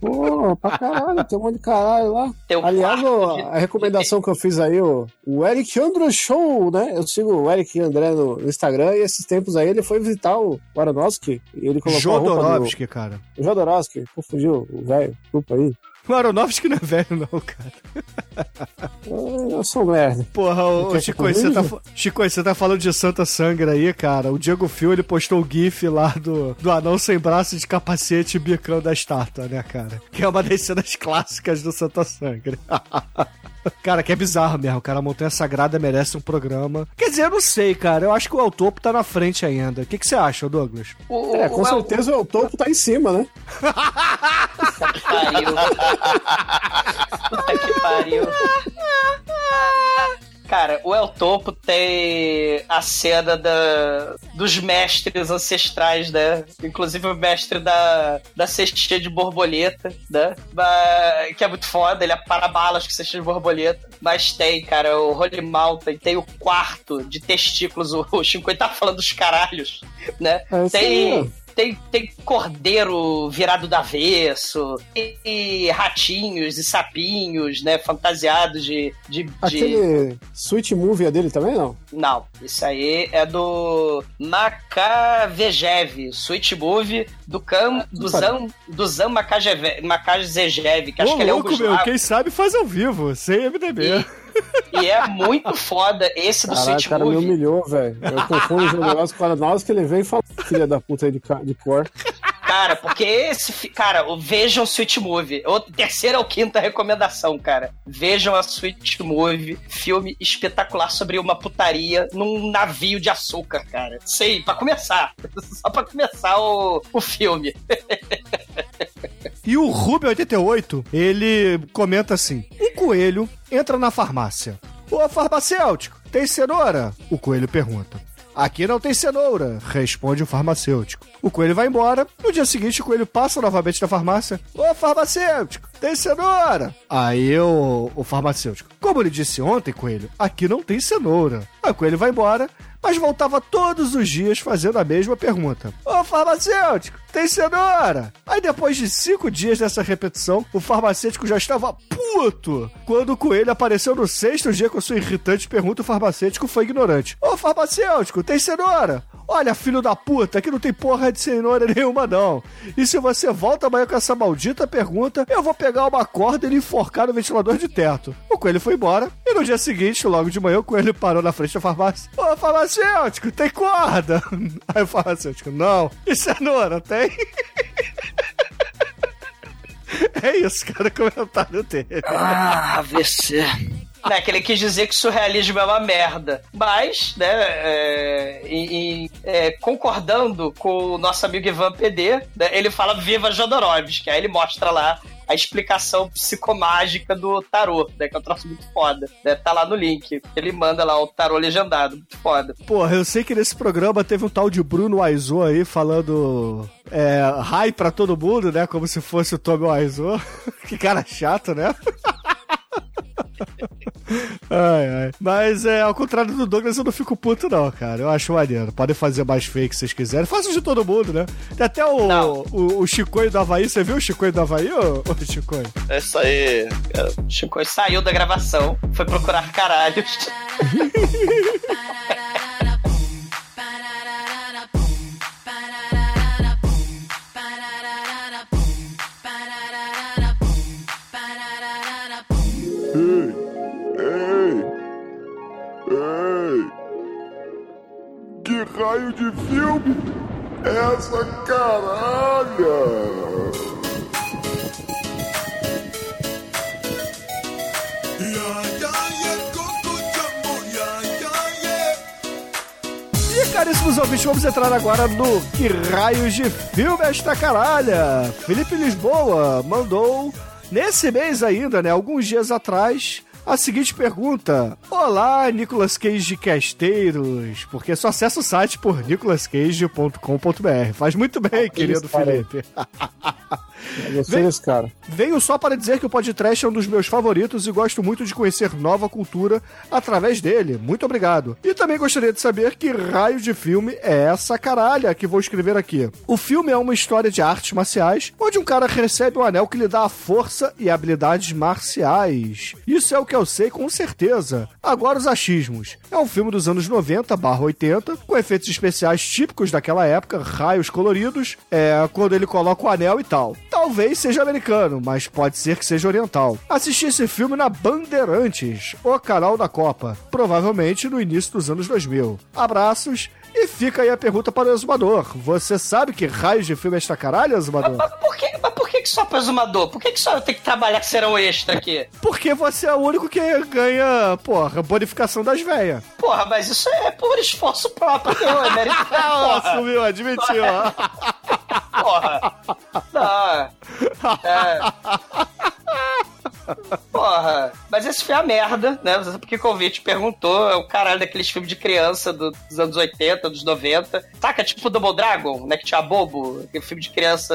Pô, pra caralho, tem um monte de caralho lá. Um Aliás, quarto o- de- a recomendação que eu fiz aí, o, o Eric Andrew Show, né? Eu sigo o Eric André no, Instagram e esses tempos aí ele foi visitar o Aronofsky e ele colocou a roupa Jodorowsky, cara. do... Jodorowsky. Confundiu o velho, desculpa aí. O Aronofsky não é velho, não, cara. Eu sou merda. Porra, quer Chico, você tá, Chico, você tá falando de Santa Sangra aí, cara. O Diego Fio, ele postou o gif lá do, do anão sem braço de capacete bicando a estátua, né, cara? Que é uma das cenas clássicas do Santa Sangra. [LAUGHS] [LAUGHS] Cara, que é bizarro mesmo. Cara, a Montanha Sagrada merece um programa. Quer dizer, eu não sei, cara. Eu acho que o El Topo tá na frente ainda. O que, que você acha, Douglas? O, É, com o- certeza o topo tá em cima, né? Puta que pariu. Puta que pariu. [LAUGHS] Cara, o El Topo tem a cena da, dos mestres ancestrais, né? Inclusive o mestre da, da cestinha de borboleta, né? Mas- que é muito foda, ele é para-balas com cestinha de borboleta. Mas tem, cara, o Holy Mountain, tem o quarto de testículos, o, o Shinkoi tá falando dos caralhos, né? É tem, aí, tem, tem cordeiro virado do avesso, e, ratinhos e sapinhos, né? Fantasiados de. de, de... Aquele Sweet Movie é dele também, não? Não, isso aí é do Makavejev, Sweet Movie do Cam, do Zan, do Zan Makajev- Makazejev, que acho Ô, que ele é louco, um meu. Quem sabe faz ao vivo, sem MDB. E é muito foda esse do Sweet o cara me Movie. humilhou, velho. Eu confundo os negócios para nós que ele vem e fala, filha da puta aí de, de cor. Cara, porque esse. Cara, vejam Sweet Movie. Terceira ou quinta recomendação, cara. Vejam a Sweet Movie. Filme espetacular sobre uma putaria num navio de açúcar, cara. Sei, pra começar. [LAUGHS] Só pra começar o, o filme. [LAUGHS] E o Rubio88, ele comenta assim: Um coelho entra na farmácia. Ô farmacêutico, tem cenoura? O coelho pergunta. Aqui não tem cenoura, responde o farmacêutico. O coelho vai embora. No dia seguinte, o coelho passa novamente na farmácia. Ô farmacêutico, tem cenoura? Aí o, o farmacêutico. Como ele disse ontem, coelho, aqui não tem cenoura. Aí o coelho vai embora, mas voltava todos os dias fazendo a mesma pergunta. Ô farmacêutico, tem cenoura? Aí depois de cinco dias dessa repetição, o farmacêutico já estava puto. Quando o coelho apareceu no sexto dia com sua irritante pergunta, o farmacêutico foi ignorante. Ô farmacêutico, tem cenoura? Olha, filho da puta, aqui não tem porra de cenoura nenhuma, não. E se você volta amanhã com essa maldita pergunta, eu vou pegar uma corda e lhe enforcar no ventilador de teto. O coelho foi embora, e no dia seguinte, logo de manhã, o coelho parou na frente da farmácia. Ô, farmacêutico, tem corda? [LAUGHS] Aí o farmacêutico, não. E cenoura, tem? [LAUGHS] É isso, cara, comentário dele. Ah, AVC. Né, que ele quis dizer que surrealismo é uma merda. Mas, né, é, em- é, concordando com o nosso amigo Ivan PD, né, ele fala Viva Jodorowsky. Aí ele mostra lá a explicação psicomágica do tarô, né, que é um troço muito foda. Né, tá lá no link. Ele manda lá o tarô legendado, muito foda. Porra, eu sei que nesse programa teve um tal de Bruno Aizô aí falando é, hi pra todo mundo, né? Como se fosse o Tommy Aizô. [LAUGHS] que cara chato, né? [LAUGHS] ai, ai. Mas é, ao contrário do Douglas, eu não fico puto, não, cara. Eu acho maneiro. Podem fazer mais fake se vocês quiserem. Façam de todo mundo, né? Tem até o, Não. o, o Chicoio do Havaí. Você viu o Chicoio do Havaí, ô, ô Chicoio? É isso aí. cara. Chico saiu da gravação, foi procurar caralhos. [LAUGHS] raio de filme é essa caralha? E caríssimos ouvintes, vamos entrar agora no Que Raios de Filme Esta Caralha. Felipe Lisboa mandou, nesse mês ainda, né, alguns dias atrás, a seguinte pergunta. Olá, Nicolas Cage Casteiros, porque só acessa o site por nicolascage.com.br. Faz muito bem, querido isso. Felipe. Gostei desse cara. Venho só para dizer que o podcast é um dos meus favoritos e gosto muito de conhecer nova cultura através dele. Muito obrigado. E também gostaria de saber que raio de filme é essa caralha que vou escrever aqui. O filme é uma história de artes marciais, onde um cara recebe um anel que lhe dá a força e habilidades marciais. Isso é o que eu sei com certeza. Agora os achismos. É um filme dos anos 90 barra 80, com efeitos especiais típicos daquela época, raios coloridos, é, quando ele coloca o anel e tal. Talvez seja americano, mas pode ser que seja oriental. Assisti esse filme na Bandeirantes, o canal da Copa, provavelmente no início dos anos 2000. Abraços e fica aí a pergunta para o Exumador. Você sabe que raios de filme é esta caralho, Exumador? Mas por que, mas por que que só pra exumador? Por que, que só eu tenho que trabalhar serão extra aqui? Porque você é o único que ganha, porra, bonificação das velhas. Porra, mas isso é por esforço próprio, meu, é mérito. [LAUGHS] Porra, assumiu, admitiu. ó. porra. Não. É. [LAUGHS] Porra, mas esse foi a merda, né? Porque o convite perguntou, é o caralho daqueles filmes de criança do- dos anos 80, dos 90. Saca, tipo Double Dragon, né? Que tinha bobo, aquele filme de criança.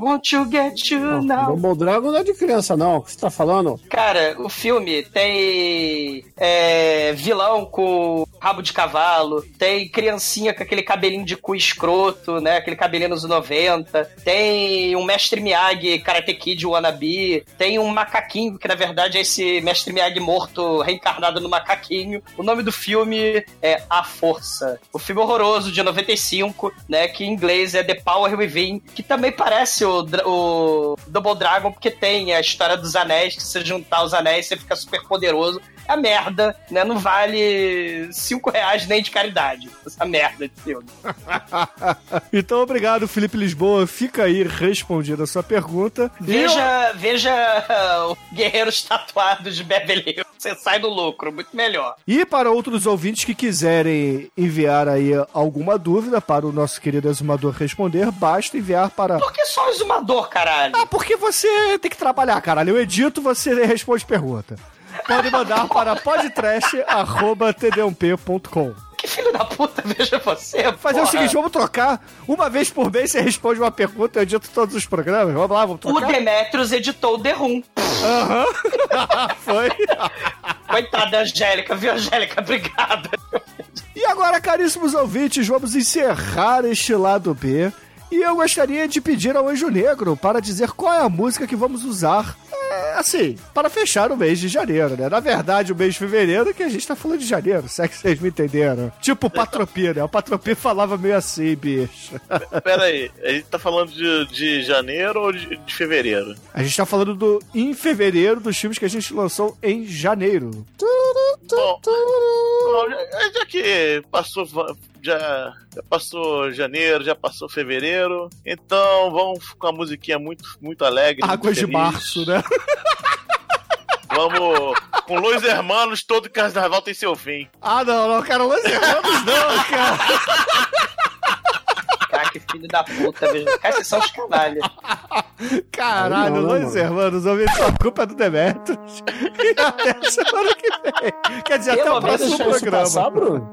Won't you get you now? Double Dragon não é de criança, não. O que você tá falando? Cara, o filme tem é, vilão com rabo de cavalo, tem criancinha com aquele cabelinho de cu escroto, né? Aquele cabelinho nos 90. Tem um mestre Miyagi, Karate Kid wannabe. Tem um macaquinho, que na verdade é esse mestre Miyagi morto reencarnado no macaquinho. O nome do filme é A Força. O filme horroroso de 95, né? Que em inglês é The Power Within, que também parece o, o Double Dragon, porque tem a história dos anéis, que se juntar os anéis você fica super poderoso. Merda, né? Não vale 5 reais nem de caridade. Essa merda de filme. [LAUGHS] Então, obrigado, Felipe Lisboa. Fica aí respondida a sua pergunta. Veja, veja uh, [LAUGHS] o Guerreiros Tatuados de Beverly. Você sai do lucro, muito melhor. E para outros ouvintes que quiserem enviar aí alguma dúvida para o nosso querido exumador responder, basta enviar para. Por que só exumador, caralho? Ah, porque você tem que trabalhar, caralho. Eu edito, você responde pergunta. Pode mandar para podtrash.td1p.com. Que filho da puta, [LAUGHS] veja você. Fazer o porra. seguinte, vamos trocar. Uma vez por mês você responde uma pergunta, eu edito todos os programas. Vamos lá, vamos O trocar. Demetrius editou o The Room. [LAUGHS] Foi. Coitada da Angélica, viu, Angélica? Obrigada. E agora, caríssimos ouvintes, vamos encerrar este lado B. E eu gostaria de pedir ao Anjo Negro para dizer qual é a música que vamos usar, é, assim, para fechar o mês de janeiro, né? Na verdade, o mês de fevereiro que a gente tá falando de janeiro, se é que vocês me entenderam. Tipo o Patropi, né? O Patropi falava meio assim, bicho. Pera aí, a gente tá falando de, de janeiro ou de, de fevereiro? A gente tá falando do em fevereiro dos filmes que a gente lançou em janeiro. Bom, bom, já, já que passou, já, já passou janeiro, já passou fevereiro, então vamos com a musiquinha muito, muito alegre. muito Águas de março, né? [LAUGHS] Vamos com Los Hermanos, todo carnaval tem seu fim. Ah, não, não, cara, Los Hermanos não, cara. [LAUGHS] Cara, que filho da puta, veja. Cara, vocês são os canalhas. Caralho, Não, não, Los mano. Hermanos, a culpa é do Demetrius. [LAUGHS] E até semana que vem. Quer dizer, até o próximo programa. passar, Bruno?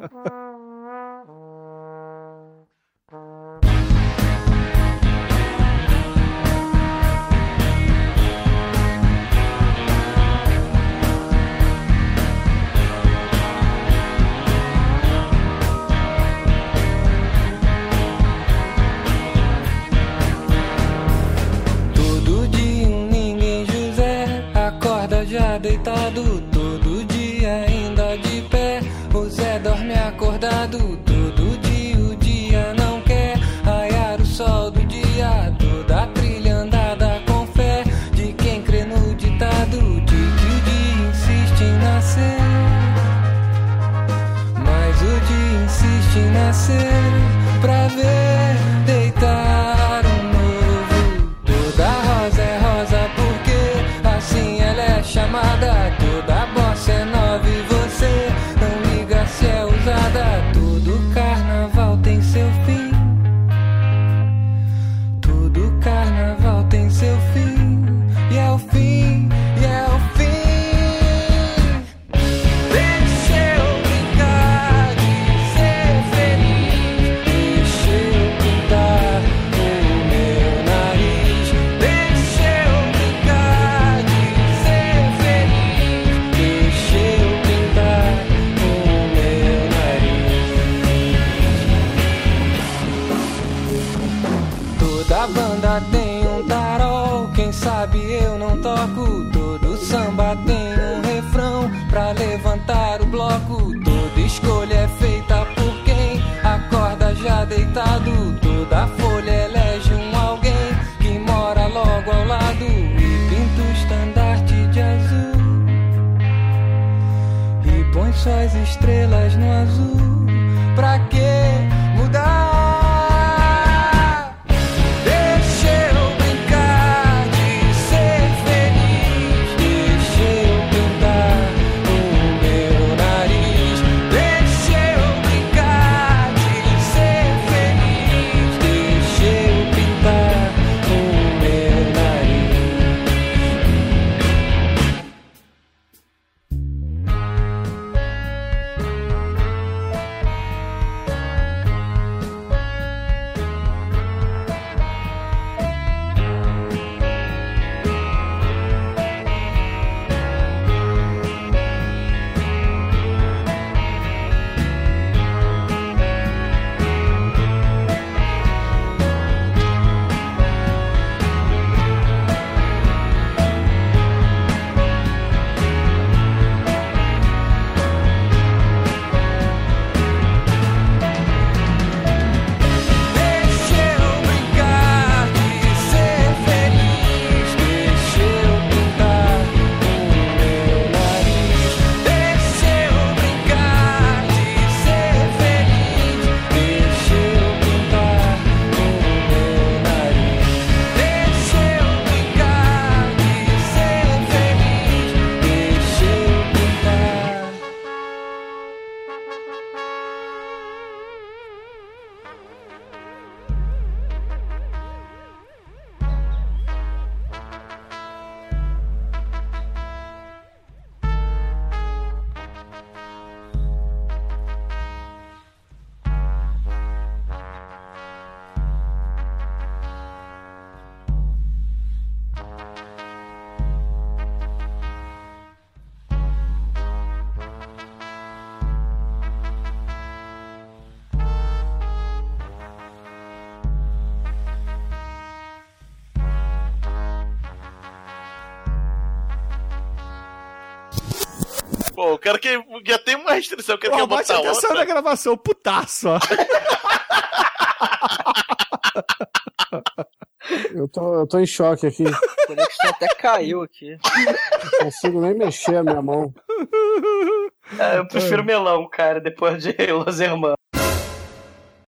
Cara que já tem uma restrição, cara Pô, quer botar atenção na outra. gravação, putaço, ó. Eu tô, eu tô em choque aqui. A conexão até caiu aqui. Não consigo nem mexer a minha mão. É, eu prefiro melão, cara, depois de Los Hermanos.